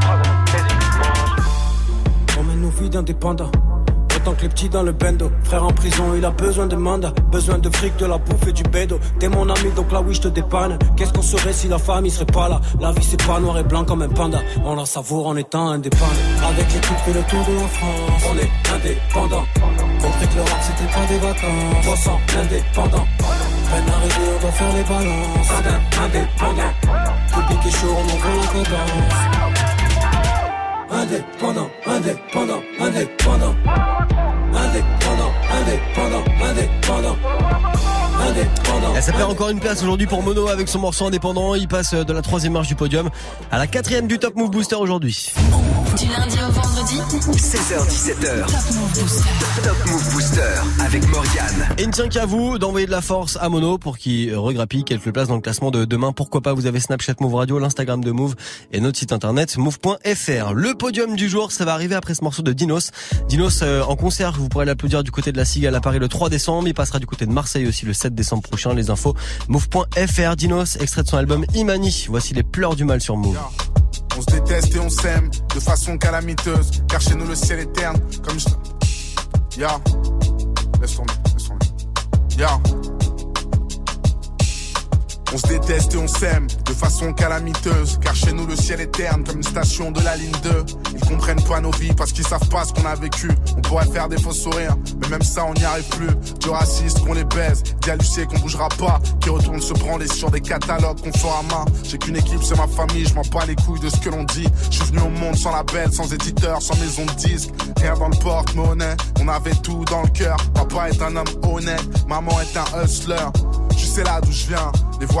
vies d'indépendants. Autant que les petits dans le bendo. Frère en prison, il a besoin de mandat. Besoin de fric, de la bouffe et du bédo. T'es mon ami, donc là oui, je te dépanne. Qu'est-ce qu'on serait si la famille serait pas là? La vie, c'est pas noir et blanc comme un panda. On la savoure en étant indépendant. Avec l'équipe, fait le tour de la France. On est indépendant. Compris que l'Europe, c'était pas des vacances. 300 indépendants. Peine arrivée, on doit faire les balances. Indépendant. Public est chaud, on envoie la cadence. Indépendant, indépendant, indépendant. Indépendant, indépendant, indépendant. Indépendant. Elle s'appelle encore une place aujourd'hui pour Mono avec son morceau indépendant. Il passe de la troisième marche du podium à la quatrième du Top Move Booster aujourd'hui. Du lundi au vendredi. 16h17h. Top Move Booster avec Morgane. Et il ne tient qu'à vous d'envoyer de la force à Mono pour qu'il regrappille quelques places dans le classement de demain. Pourquoi pas, vous avez Snapchat Move Radio, l'Instagram de Move et notre site internet move.fr. Le podium du jour, ça va arriver après ce morceau de Dinos. Dinos euh, en concert, vous pourrez l'applaudir du côté de la Cigale à Paris le 3 décembre. Il passera du côté de Marseille aussi le 7 décembre prochain. Les infos, move.fr. Dinos, extrait de son album Imani. Voici les pleurs du mal sur Move. Se déteste et on s'aime de façon calamiteuse. Car chez nous le ciel est terne. Comme je. Ya. Laisse tomber, laisse tomber. Ya. On se déteste et on s'aime de façon calamiteuse. Car chez nous le ciel est terne comme une station de la ligne 2. Ils comprennent pas nos vies parce qu'ils savent pas ce qu'on a vécu. On pourrait faire des faux sourires, mais même ça on n'y arrive plus. Du raciste qu'on les baise, d'halluciner qu'on bougera pas. Qui retourne se branler sur des catalogues qu'on fera à main. J'ai qu'une équipe, c'est ma famille, je m'en bats les couilles de ce que l'on dit. Je suis venu au monde sans label, sans éditeur, sans maison de disque. Rien dans le porte-monnaie, on avait tout dans le cœur. Papa est un homme honnête, maman est un hustler. Tu sais là d'où je viens, les voix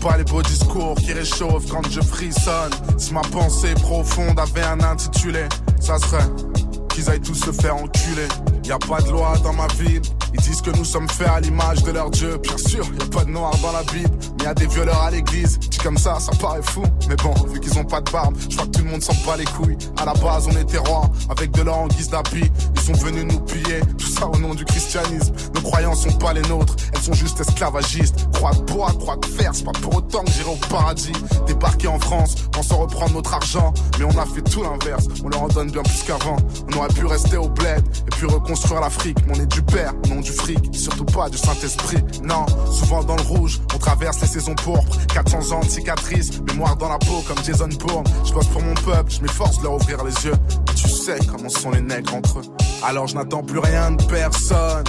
Pas les beaux discours qui réchauffent quand je frissonne. Si ma pensée profonde avait un intitulé, ça serait qu'ils aillent tous se faire enculer. Y a pas de loi dans ma ville. Ils disent que nous sommes faits à l'image de leur Dieu. Bien sûr, y a pas de noir dans la Bible, mais y a des violeurs à l'église. Dit comme ça, ça paraît fou. Mais bon, vu qu'ils ont pas de barbe, je crois que tout le monde s'en bat les couilles. À la base, on était rois, avec de l'or en guise d'habit. Ils sont venus nous piller, tout ça au nom du christianisme. Nos croyances sont pas les nôtres, elles sont juste esclavagistes. Croix de bois, croix de fer, c'est pas pour autant que j'irai au paradis. Débarquer en France, pensant reprendre notre argent. Mais on a fait tout l'inverse, on leur en donne bien plus qu'avant. On aurait pu rester au bled et puis reconstruire l'Afrique. Mais on est du père, non du fric, surtout pas du Saint-Esprit. Non, souvent dans le rouge, on traverse les saisons pourpres. 400 ans de cicatrices, mémoire dans la peau comme Jason Bourne. Je bosse pour mon peuple, je m'efforce de leur ouvrir les yeux. Tu sais comment sont les nègres entre eux. Alors je n'attends plus rien de personne.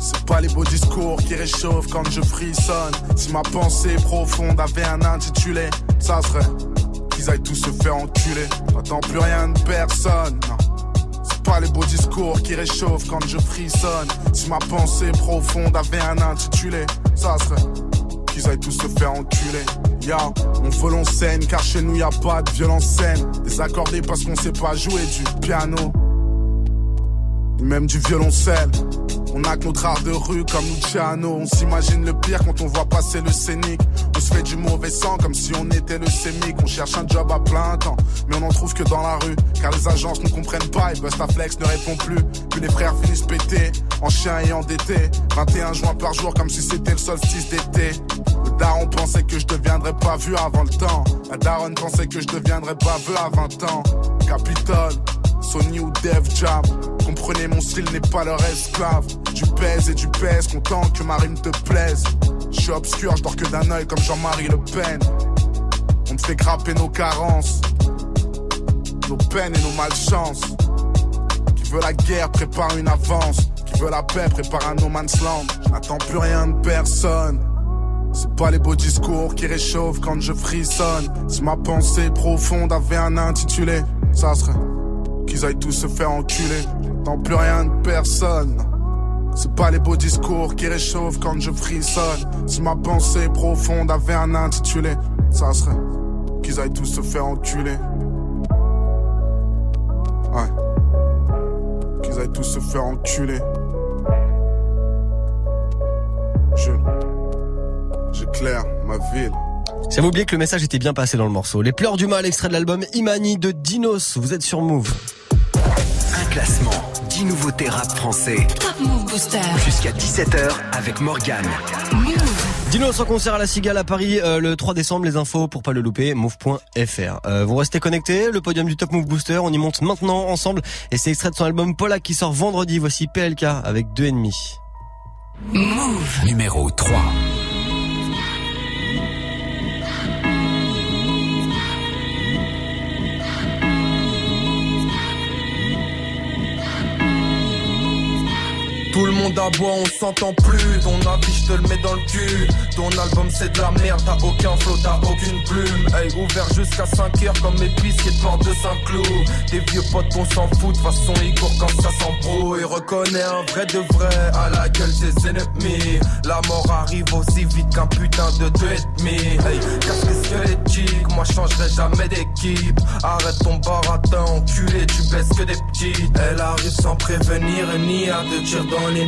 C'est pas les beaux discours qui réchauffent quand je frissonne. Si ma pensée profonde avait un intitulé, ça serait qu'ils aillent tous se faire enculer. J'attends plus rien de personne. C'est pas les beaux discours qui réchauffent quand je frissonne. Si ma pensée profonde avait un intitulé, ça serait qu'ils aillent tous se faire enculer. Ya, on veut l'on scène car chez nous y a pas de violence scène. Désaccordé parce qu'on sait pas jouer du piano, même du violoncelle. On a que notre art de rue comme Luciano. On s'imagine le pire quand on voit passer le scénic. On se fait du mauvais sang comme si on était le sémic. On cherche un job à plein temps, mais on en trouve que dans la rue. Car les agences ne comprennent pas et Bustaflex ne répond plus. Puis les frères finissent pétés, en chien et endettés. 21 juin par jour comme si c'était le solstice d'été. Le daron pensait que je deviendrais pas vu avant le temps. La daronne pensait que je deviendrais pas vu à 20 ans. Capitole, Sony ou Dev Jam. Comprenez, mon style n'est pas leur esclave. Tu pèses et tu pèses, content que ma rime te plaise. Je suis obscur, je dors que d'un œil comme Jean-Marie Le Pen. On te fait grapper nos carences, nos peines et nos malchances. Qui veut la guerre prépare une avance. Qui veut la paix prépare un no man's land. Je n'attends plus rien de personne. C'est pas les beaux discours qui réchauffent quand je frissonne. Si ma pensée profonde avait un intitulé, ça serait qu'ils aillent tous se faire enculer. J'attends plus rien de personne. C'est pas les beaux discours qui réchauffent quand je frissonne. Si ma pensée profonde avait un intitulé, ça serait qu'ils aillent tous se faire enculer. Ouais. Qu'ils aillent tous se faire enculer. Je. J'éclaire ma ville. Ça vous oublié que le message était bien passé dans le morceau. Les pleurs du mal, extrait de l'album Imani de Dinos. Vous êtes sur Move. Classement, 10 nouveautés rap français. Top Move Booster. Jusqu'à 17h avec Morgane. Dinos en concert à la Cigale à Paris euh, le 3 décembre. Les infos pour pas le louper, move.fr. Euh, vous restez connectés, le podium du Top Move Booster, on y monte maintenant ensemble. Et c'est extrait de son album Polak qui sort vendredi. Voici PLK avec deux ennemis. Move numéro 3. Tout le monde aboie, on s'entend plus. Ton avis, je te le mets dans le cul. Ton album, c'est de la merde. T'as aucun flow, t'as aucune plume. Hey, ouvert jusqu'à 5 heures comme pistes de porte de Saint-Cloud. Des vieux potes, on s'en fout. De façon, ils courent quand ça s'embrouille. Reconnais un vrai de vrai à la gueule des ennemis. La mort arrive aussi vite qu'un putain de deux et demi. Hey, casse les squelettiques. Moi, je changerai jamais d'équipe. Arrête ton baratin, enculé. Tu baisses que des petites. Elle arrive sans prévenir ni à deux tirs dans les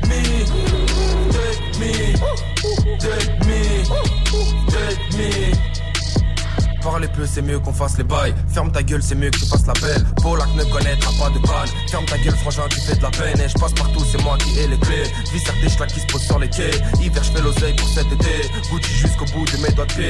Parler peu, c'est mieux qu'on fasse les bails. Ferme ta gueule, c'est mieux que tu fasses la belle. Polak ne connaîtra pas de panne. Ferme ta gueule, frangin, tu fais de la peine. Et je passe partout, c'est moi qui ai les clés. Vis des qui se posent sur les quais. Hiver, je fais l'oseille pour cet été. Gucci jusqu'au bout de mes doigts de pied.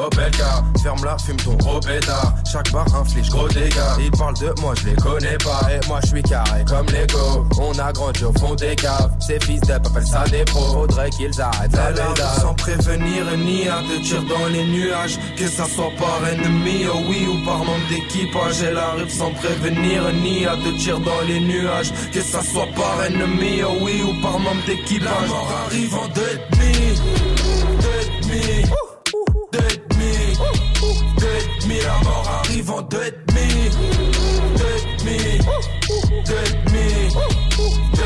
Oh bel gars, ferme-la, fume ton gros bêta. Chaque bar inflige gros dégâts. Ils parlent de moi, je les connais pas. Et moi, je suis carré comme Lego. On a grandi au fond des caves. Ces fils d'ep appellent ça des pros. Faudrait qu'ils arrêtent la. Sans prévenir ni à te tirer dans les nuages. Que ça soit par ennemi, oh oui, ou par membre d'équipage. Elle arrive sans prévenir ni à te tirer dans les nuages. Que ça soit par ennemi, oh oui, ou par membre d'équipage. La mort arrive en deux et demi. La mort arrive en deux et demi. Deux et demi. Deux et demi.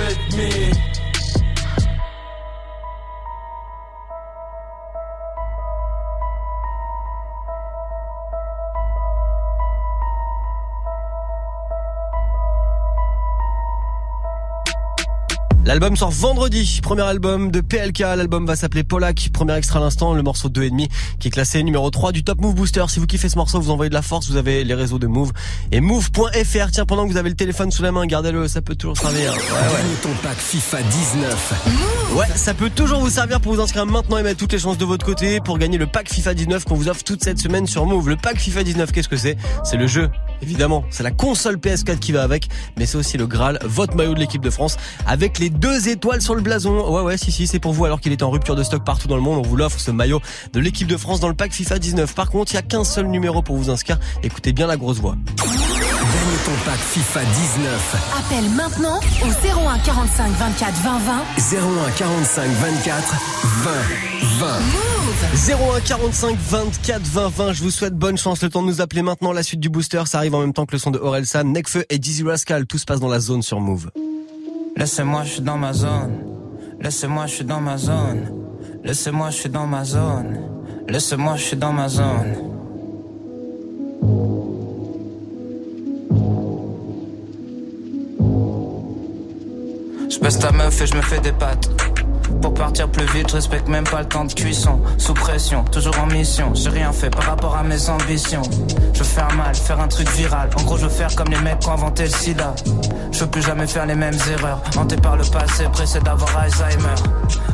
L'album sort vendredi, premier album de PLK, l'album va s'appeler Polak, premier extra à l'instant, le morceau 2,5 qui est classé numéro 3 du Top Move Booster. Si vous kiffez ce morceau, vous envoyez de la force, vous avez les réseaux de Move et Move.fr. Tiens, pendant que vous avez le téléphone sous la main, gardez-le, ça peut toujours servir. Ouais, ouais. ton pack FIFA 19. Ouais, ça peut toujours vous servir pour vous inscrire maintenant et mettre toutes les chances de votre côté pour gagner le pack FIFA 19 qu'on vous offre toute cette semaine sur Move. Le pack FIFA 19, qu'est-ce que c'est? C'est le jeu, évidemment. C'est la console PS4 qui va avec, mais c'est aussi le Graal, votre maillot de l'équipe de France avec les deux étoiles sur le blason. Ouais, ouais, si, si, c'est pour vous alors qu'il est en rupture de stock partout dans le monde. On vous l'offre ce maillot de l'équipe de France dans le pack FIFA 19. Par contre, il y a qu'un seul numéro pour vous inscrire. Écoutez bien la grosse voix. Ton pack FIFA 19. Appelle maintenant au 01 45 24 20 20. 01 45 24 20 01 20. 45 24 20 20. Je vous souhaite bonne chance. Le temps de nous appeler maintenant. La suite du booster, ça arrive en même temps que le son de Orelsan, Nekfeu et Dizzy Rascal. Tout se passe dans la zone sur Move. Laissez-moi, je suis dans ma zone. Laissez-moi, je suis dans ma zone. Laissez-moi, je suis dans ma zone. Laissez-moi, je suis dans ma zone. Baisse ta meuf et je me fais des pattes. Pour partir plus vite, je respecte même pas le temps de cuisson. Sous pression, toujours en mission. J'ai rien fait par rapport à mes ambitions. Je veux faire mal, faire un truc viral. En gros, je veux faire comme les mecs qui ont inventé le sida. Je veux plus jamais faire les mêmes erreurs. Hanté par le passé, pressé d'avoir Alzheimer.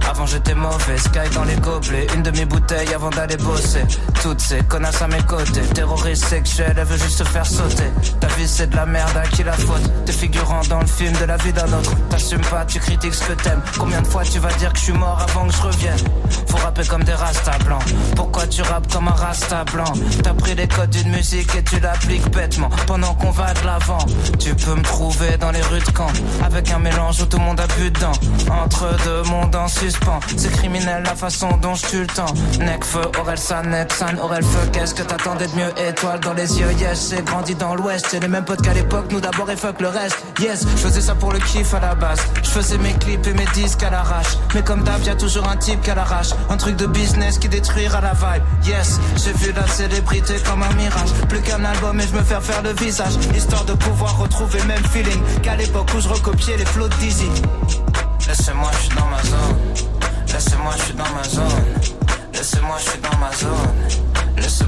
Avant j'étais mauvais, sky dans les gobelets. Une demi-bouteille avant d'aller bosser. Toutes ces connasses à mes côtés. Terroriste sexuel, elle veut juste se faire sauter. Ta vie c'est de la merde, à qui la faute? T'es figurant dans le film de la vie d'un autre. T'assumes pas, tu critiques ce que t'aimes. Combien de fois tu vas dire que je suis mort avant que je revienne Faut rapper comme des rastas blancs. Pourquoi tu rappes comme un rasta blanc? T'as pris les codes d'une musique et tu l'appliques bêtement. Pendant qu'on va de l'avant, tu peux me trouver dans les rues de Caen. Avec un mélange où tout le monde a bu dedans. Entre deux mondes en suspens. C'est criminel la façon dont je tue le temps. Necfeu, Orelsan, Nexan, Orelfeu. Qu'est-ce que t'attendais de mieux? Étoile dans les yeux, yes. J'ai grandi dans l'ouest. C'est les mêmes potes qu'à l'époque. Nous d'abord et fuck le reste. Yes, je faisais ça pour le kiff à la base. Je faisais mes clips et mes disques à l'arrache. Comme d'hab, y a toujours un type qu'à l'arrache. Un truc de business qui détruira la vibe. Yes, j'ai vu la célébrité comme un mirage. Plus qu'un album et je me faire faire le visage. Histoire de pouvoir retrouver même feeling qu'à l'époque où je recopiais les flots de Dizzy. Laissez-moi, je suis dans ma zone. Laissez-moi, je suis dans ma zone. Laissez-moi, je suis dans ma zone.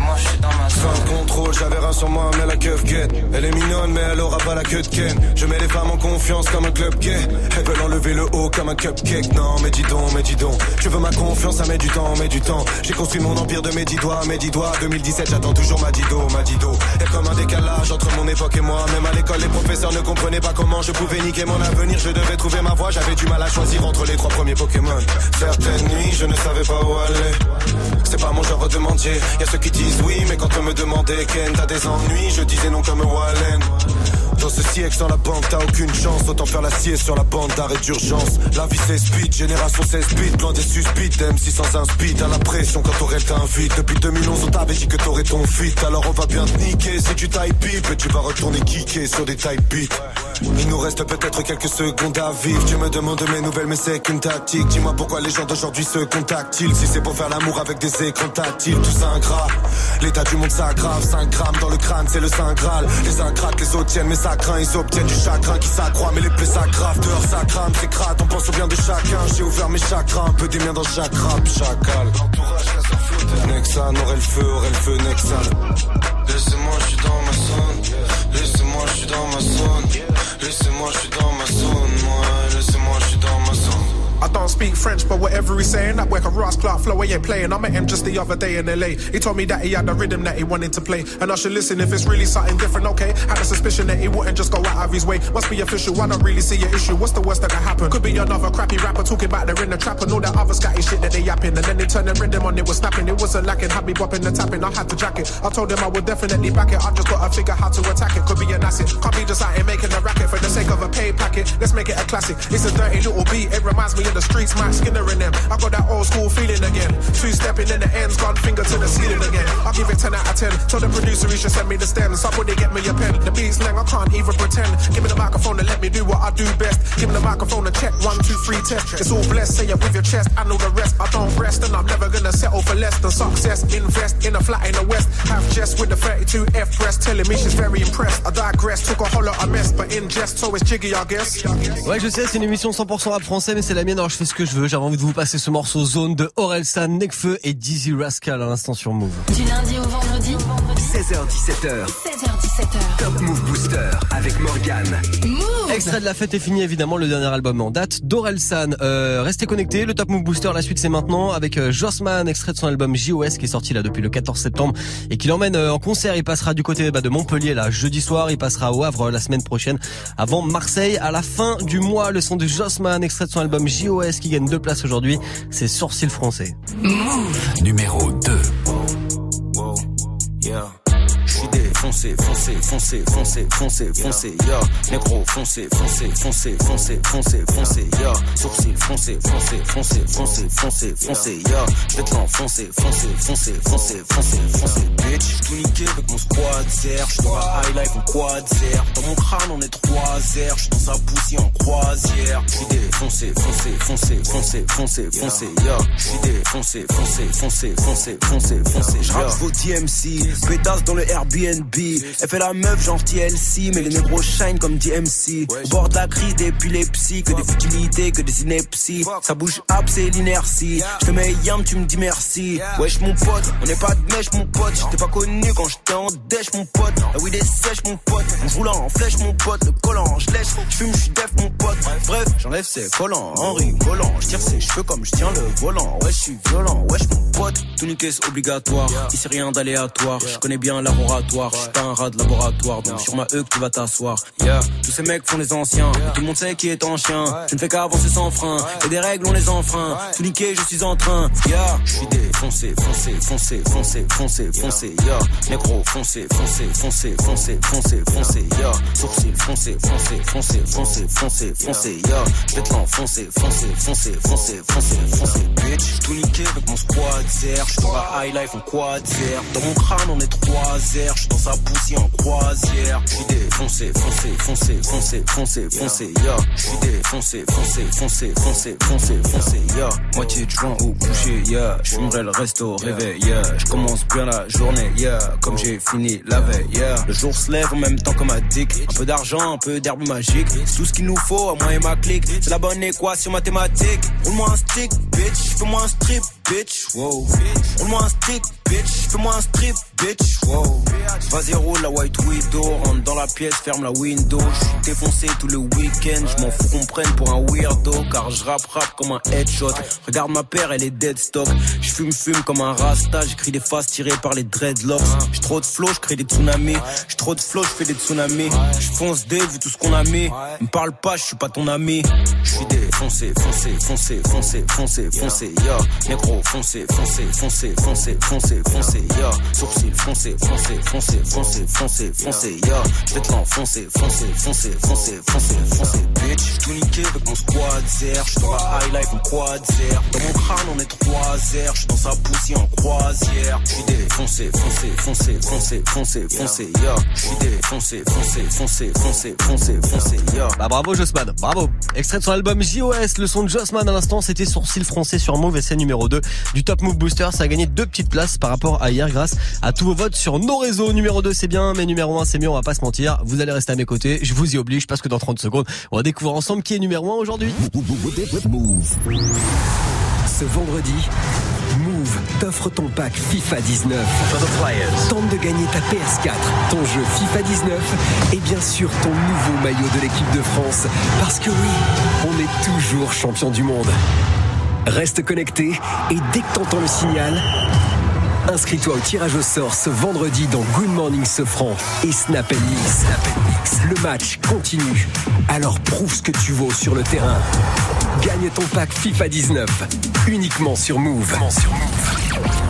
Laissez-moi, je suis dans ma zone. Fin de contrôle, j'avais rien sur moi, mais la keuf guette. Elle est mignonne, mais elle aura pas la queue de Ken. Je mets les femmes en confiance comme un club gay. Elles veulent enlever le haut comme un cupcake. Non, mais dis donc, mais dis donc. Tu veux ma confiance, ça met du temps, met du temps. J'ai construit mon empire de mes dix doigts, mes dix doigts. 2017, j'attends toujours ma dido, ma dido. Et comme un décalage entre mon époque et moi. Même à l'école, les professeurs ne comprenaient pas comment je pouvais niquer mon avenir. Je devais trouver ma voie, j'avais du mal à choisir entre les trois premiers Pokémon. Certaines nuits, je ne savais pas où aller. C'est pas mon genre de mentir. Y a ceux qui disent oui, mais quand on me demandait Ken, t'as des ennuis, je disais non comme Wallen. Dans ce siècle sans la banque, t'as aucune chance. Autant faire la sieste sur la bande d'arrêt d'urgence. La vie c'est speed, génération 16 bits, loin des suspites. M6 sans un speed, à la pression quand Aurel t'invite. Depuis 2011, on t'avait dit que t'aurais ton fit. Alors on va bien te niquer si tu tailles pipe. Et tu vas retourner kicker sur des type beats. Il nous reste peut-être quelques secondes à vivre. Tu me demandes mes nouvelles, mais c'est qu'une tactique. Dis-moi pourquoi les gens d'aujourd'hui se contactent-ils? Si c'est pour faire l'amour avec des écrans tactiles, tout ça ingrat. L'état du monde s'aggrave, 5 grammes dans le crâne, c'est le Saint Graal. Les ingrates, les autres tiennent, mais ça Ils obtiennent du chagrin qui s'accroît, mais les plaies s'aggravent. Dehors ça crame, c'est crade, on pense au bien de chacun. J'ai ouvert mes chakras, un peu des miens dans chaque rap, chacal. Nexan, aurait le feu, aurait le feu, Nexan. Laissez-moi, je suis dans ma zone. Laissez-moi, je suis dans ma zone. Laissez-moi, je suis dans ma zone. I don't speak French, but whatever he's saying, that work a Ross Clark flow, he ain't playing. I met him just the other day in LA. He told me that he had a rhythm that he wanted to play, and I should listen if it's really something different. Okay, had a suspicion that he wouldn't just go out of his way. Must be official. I don't really see your issue. What's the worst that could happen? Could be another crappy rapper talking about they're in the trap and all that other scatty shit that they yapping, and then they turn the rhythm on. It was snapping. It wasn't lacking. Had me bopping and tapping. I had to jack it. I told him I would definitely back it. I just gotta figure how to attack it. Could be an asset. Can't be just out here making a racket for the sake of a pay packet. Let's make it a classic. It's a dirty little beat. It reminds me of the streets. Mike Skinner in them. I got that old school feeling again. Two stepping in the ends, gone finger to the ceiling again. I'll give it 10 out of 10. Tell the producer he should send me the stems. Somebody get me a pen. The beat's lang, I can't even pretend. Give me the microphone and let me do what I do best. Give me the microphone and check one, two, three, test. It's all blessed. Say it with your chest. I know the rest. I don't rest and I'm never gonna settle for less than success. Invest in a flat in the west. Have Jess with the 32 F press telling me she's very impressed. I digress. Took a hollow, I mess, but in jest, so it's jiggy, I guess. Ouais, je sais, c'est une émission 100% rap français, mais c'est la mienne, alors je fais ce que je veux. J'avais envie de vous passer ce morceau Zone de Orelsan, Nekfeu et Dizzy Rascal à l'instant sur Move. 16h17h. 16h17h. Top Move Booster avec Morgan. Move Extrait de la fête est fini, évidemment, le dernier album en date d'Orelsan. Euh, restez connectés, le Top Move Booster, la suite c'est maintenant avec euh, Jossman, extrait de son album JOS qui est sorti là depuis le 14 septembre et qui l'emmène euh, en concert. Il passera du côté bah, de Montpellier là jeudi soir, il passera au Havre euh, la semaine prochaine avant Marseille à la fin du mois. Le son de Jossman, extrait de son album JOS qui gagne deux places aujourd'hui, c'est Sourcil français. Numéro 2. Yeah. Défoncé, foncé, foncé, foncé, foncé, foncé, yeah. Négro, foncé, foncé, foncé, foncé, foncé, foncé, yeah. Sourcil, foncé, foncé, foncé, foncé, foncé, foncé, yeah. J'vais te l'enfoncer, foncé, foncé, foncé, foncé, foncé, bitch. J'suis tout niqué avec mon squad zer. J'suis dans high life en quad zer. Dans mon crâne, on est trois zer. J'suis dans sa poussie en croisière. J'suis défoncé, foncé, foncé, foncé, foncé, foncé, yeah. J'suis défoncé, foncé, foncé, foncé, foncé, foncé, J'rappe vos DMC, pétasse dans le Airbnb. Elle fait la meuf genre TLC, mais les négros shine comme DMC. Bord de la crise d'épilepsie, que des futilités, que des inepties. Ça bouge up, c'est l'inertie. Je te mets yam, tu me dis merci. Wesh mon pote, on n'est pas de mèche mon pote. J'étais pas connu quand j'étais en dèche mon pote. La weed est sèche mon pote. On roule en flèche mon pote. Le collant, je lèche, je fume, je suis def mon pote. Bref, j'enlève ses collants en rigolant. Je tire ses cheveux comme je tiens le volant. Ouais, je suis violent, wesh mon pote. Tout niquer c'est obligatoire. Ici rien d'aléatoire. Je connais bien laboratoire. Je suis pas un rat de laboratoire. Donc sur ma E que tu vas t'asseoir. Yeah, tous ces mecs font les anciens. Et tout le monde sait qui est en chien. Je ne fais qu'avancer sans frein. Et des règles on les enfreint. Tout niquer, je suis en train. Yeah, je suis défoncé, foncé, foncé, foncé, foncé, foncé. Yeah, négro, foncé, foncé, foncé, foncé, foncé, foncé. Yeah, sourcil, foncé, foncé, foncé, foncé, foncé, foncé. Yeah, je vais te l'enfoncer, foncé, foncé, foncé, foncé, foncé. Bitch, tout niqué avec mon squad zer. J'suis dans la high life en quad. Dans mon crâne on est trois zer. J'suis dans sa poussie en croisière. J'suis défoncé, foncé, foncé, foncé, foncé, foncé. Yeah, j'suis défoncé, foncé, foncé, foncé, foncé, foncé. Yeah, moitié de joint au coucher. Yeah, j'fumerai le resto réveil. Yeah, j'commence bien la journée. Yeah, comme j'ai fini la veille. Yeah, le jour se lève en même temps que ma dick. Un peu d'argent, un peu d'herbe magique. C'est tout ce qu'il nous faut à moi et ma clique. C'est la bonne équation mathématique. Roule-moi un stick, bitch. Fais-moi un strip, bitch. Wow. Roule-moi un stick, bitch. Fais-moi un strip, bitch. Wow. Vas-y, roule la white widow. Rentre dans la pièce, ferme la window. J'suis défoncé tout le week-end. J'm'en fous qu'on prenne pour un weirdo. Car je rap comme un headshot. Regarde ma paire, elle est dead stock. J'fume fume comme un rasta. J'écris des faces tirées par les dreadlocks. J'ai trop de flow, j'crée des tsunamis. J'ai trop de flow, j'fais des tsunamis. J'fonce des vu tout ce qu'on a mis. Me parle pas, j'suis pas ton ami. J'suis défoncé, foncé, foncé, foncé, foncé, foncé, ya. Négro, foncé, foncé, foncé, foncé, foncé, foncé, ya. Sourcil, foncé, foncé, foncé, foncé, foncé, ya. J'vais te l'enfoncer, foncé, foncé, foncé, foncé, foncé, bitch. J'suis tout niqué avec mon squad zer. J'suis dans la high life en quad zer. Dans mon crâne on est trois zer. J'suis dans sa poussie en croisière. J'suis défoncé, foncé, foncé, foncé, foncé, foncé, ya. J'suis défoncé, foncé, foncé, foncé, foncé, foncé, ya. Bah bravo Jossman, bravo. Extrait de son album JOS, le son de Jossman à l'instant, c'était Sourcil français sur Move et numéro 2 du Top Move Booster. Ça a gagné deux petites places par rapport à hier grâce à tous vos votes sur nos réseaux. Numéro 2 c'est bien, mais numéro 1 c'est mieux, on va pas se mentir. Vous allez rester à mes côtés, je vous y oblige parce que dans 30 secondes, on va découvrir ensemble qui est numéro 1 aujourd'hui. Ce vendredi, Move t'offre ton pack FIFA 19. Tente de gagner ta PS4, ton jeu FIFA 19 et bien sûr ton nouveau maillot de l'équipe de France. Parce que oui, on est toujours champion du monde. Reste connecté et dès que t'entends le signal, inscris-toi au tirage au sort ce vendredi dans Good Morning Sofran et Snap Mix. Le match continue. Alors prouve ce que tu vaux sur le terrain. Gagne ton pack FIFA 19 uniquement sur Move. Tous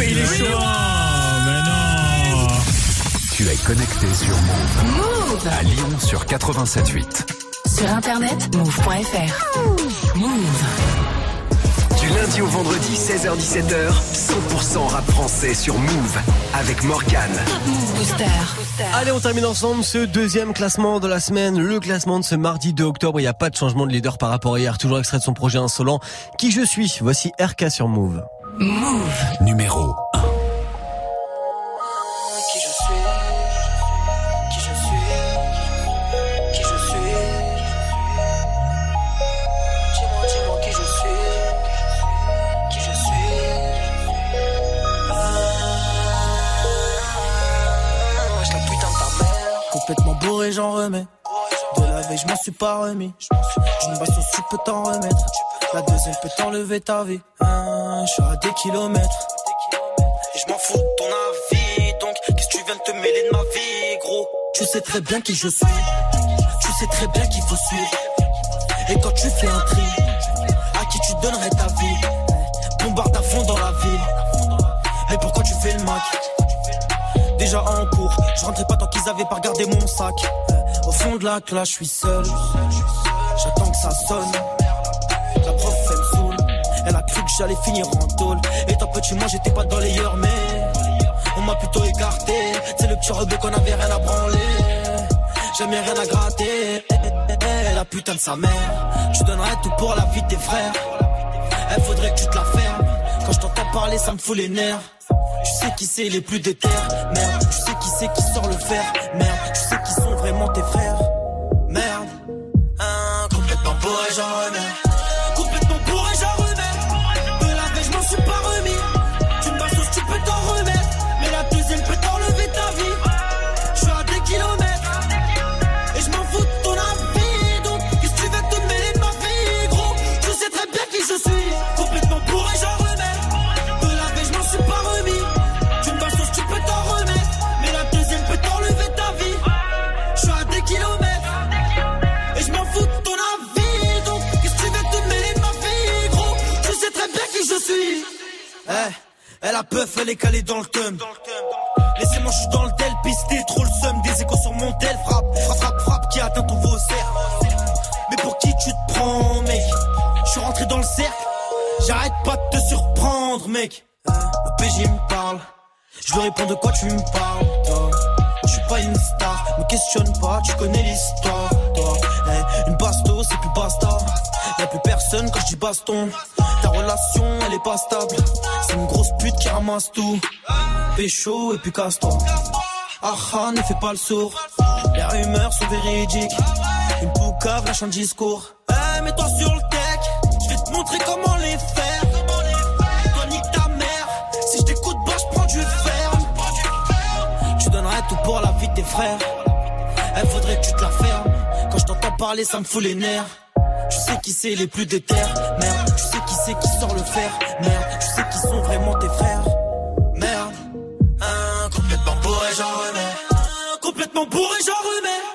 il est chaud Tu es connecté sur Move. Move À Lyon sur 87.8. Sur internet, move.fr. Move. Du lundi au vendredi, 16h-17h, 100% rap français sur Move avec Morgane. Move Booster. Allez, on termine ensemble ce deuxième classement de la semaine, le classement de ce mardi 2 octobre. Il n'y a pas de changement de leader par rapport à hier, toujours extrait de son projet insolent. Qui je suis? Voici RK sur Move. Move. Numéro 1. Qui je suis Qui je suis Qui je suis. Dis-moi, dis-moi qui je suis Qui je suis. Ah, wesh, la putain de ta mère. Complètement bourré, j'en remets. De la veille, je m'en suis pas remis. Une baston, tu peux t'en remettre. La deuxième peut t'enlever ta vie Je suis à des kilomètres et je m'en fous de ton avis, donc qu'est-ce que tu viens de te mêler de ma vie, gros? Tu sais très bien qui je suis, tu sais très bien qu'il faut suivre. Et quand tu fais un tri, à qui tu donnerais ta vie? Bombarde à fond dans la ville. Et pourquoi tu fais le Mac? Déjà en cours, je rentrais pas tant qu'ils avaient pas regardé mon sac. Au fond de la classe, je suis seul. J'attends que ça sonne. La prof, j'allais finir en tôle. Étant petit, moi j'étais pas dans les heures, mais on m'a plutôt écarté. C'est le petit rebeu qu'on avait rien à branler. Jamais rien à gratter. La putain de sa mère. Tu donnerais tout pour la vie de tes frères. Elle faudrait que tu te la fermes. Quand je t'entends parler, ça me fout les nerfs. Tu sais qui c'est les plus déter, merde. Tu sais qui c'est qui sort le fer, merde. Tu sais qui sont vraiment tes frères, est calée dans le thum. Laissez-moi, je suis dans le tel, pisté, trop le seum. Des échos sur mon tel, frappe, frappe, frappe, frappe, qui atteint ton cerf. Mais pour qui tu te prends, mec? Je suis rentré dans le cercle, j'arrête pas de te surprendre, mec. Le PJ me parle, je lui réponds de quoi tu me parles, toi? Je suis pas une star, me questionne pas, tu connais l'histoire, toi. Eh, une basto, c'est plus basta. Y'a plus personne quand je dis baston. Ta relation, elle est pas stable. C'est une grosse pute qui ramasse tout. Pécho et puis casse-toi. Ah ah, ne fais pas le sourd. Les rumeurs sont véridiques. Une poucave lâche un discours. Eh, mets-toi sur le tech. Je vais te montrer comment les faire. Toi, nique ta mère. Si je t'écoute, bah, je prends du ferme. Tu donnerais tout pour la vie de tes frères. Elle faudrait que tu te la fermes. Quand je t'entends parler, ça me fout les nerfs. Tu sais qui c'est les plus déter, merde. Tu sais qui c'est qui sort le fer, merde. Tu sais qui sont vraiment tes frères, merde. Hein, complètement bourré, j'en remets. Hein, complètement bourré, j'en remets.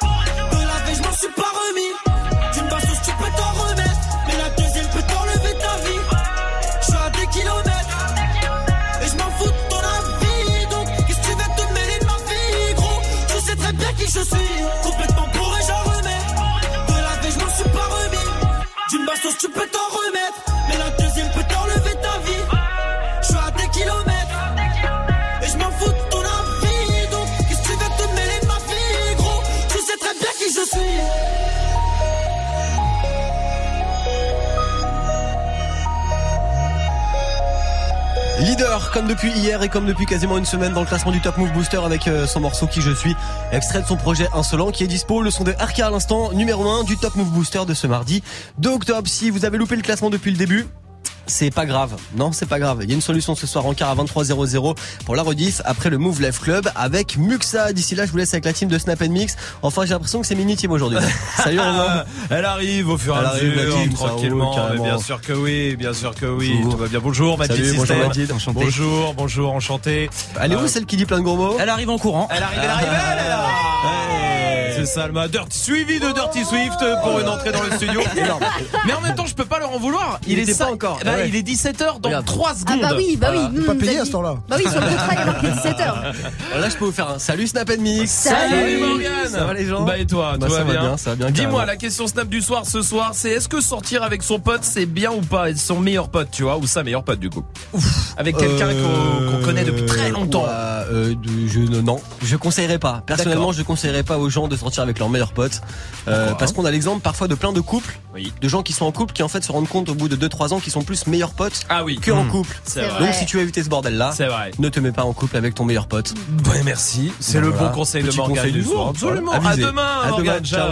Comme depuis hier et comme depuis quasiment une semaine dans le classement du Top Move Booster avec euh, son morceau Qui je suis, extrait de son projet Insolent qui est dispo. Le son de RK à l'instant, numéro 1 du Top Move Booster de ce mardi 2 octobre. Si vous avez loupé le classement depuis le début, c'est pas grave. Non, c'est pas grave. Il y a une solution ce soir en quart à 23.00 pour la rediff après le Move Life Club avec Muxa. D'ici là, je vous laisse avec la team de Snap Mix. Enfin, j'ai l'impression que c'est mini team aujourd'hui. Salut Romain. Elle arrive au fur et à mesure, tranquillement. bien sûr que oui, bien sûr que oui. Bonjour. Tout va bien. Bonjour, Mathilde Salut, bonjour. Mathilde, enchanté. Bonjour, bonjour, enchanté. Elle est où Euh, celle qui dit plein de gros mots? Elle arrive en courant. Elle arrive, elle arrive, elle, elle arrive. C'est Salma, Dirty, suivi de Dirty Swift pour une entrée dans le studio. Énorme. Mais en même temps, je peux pas leur en vouloir. Il est était ça- pas encore. bah, Ah ouais. Il est 17h dans Regarde. 3 Ah secondes. bah oui, bah oui. Voilà. Pas payé à ce temps-là. Bah oui, sur le contrat, il y a marqué 17h. Alors Là, je peux vous faire un salut Snap Mix. Salut. Morgane. Ça va les gens Bah et toi, Bah, tout ça va va bien, bien, ça va bien, Dis-moi, la question Snap du soir ce soir, c'est est-ce que sortir avec son pote c'est bien ou pas Et Son meilleur pote, tu vois, ou sa meilleure pote du coup? Avec quelqu'un qu'on qu'on connaît depuis très longtemps. Euh, euh, je, non, je conseillerais pas. Personnellement, je conseillerais pas aux gens de sortir avec leur meilleur pote. Euh, parce qu'on a l'exemple parfois de plein de couples, Oui. de gens qui sont en couple, qui en fait se rendent compte au bout de 2-3 ans qu'ils sont plus meilleurs potes Ah oui. que en Mmh. couple. Donc si tu veux éviter ce bordel là, vrai. ne te mets pas en couple avec ton meilleur pote. Ouais, merci. C'est le Voilà. bon conseil de Petit Morgane conseil du soir. jour. Absolument. À demain, À demain, Morgane. ciao. Ciao.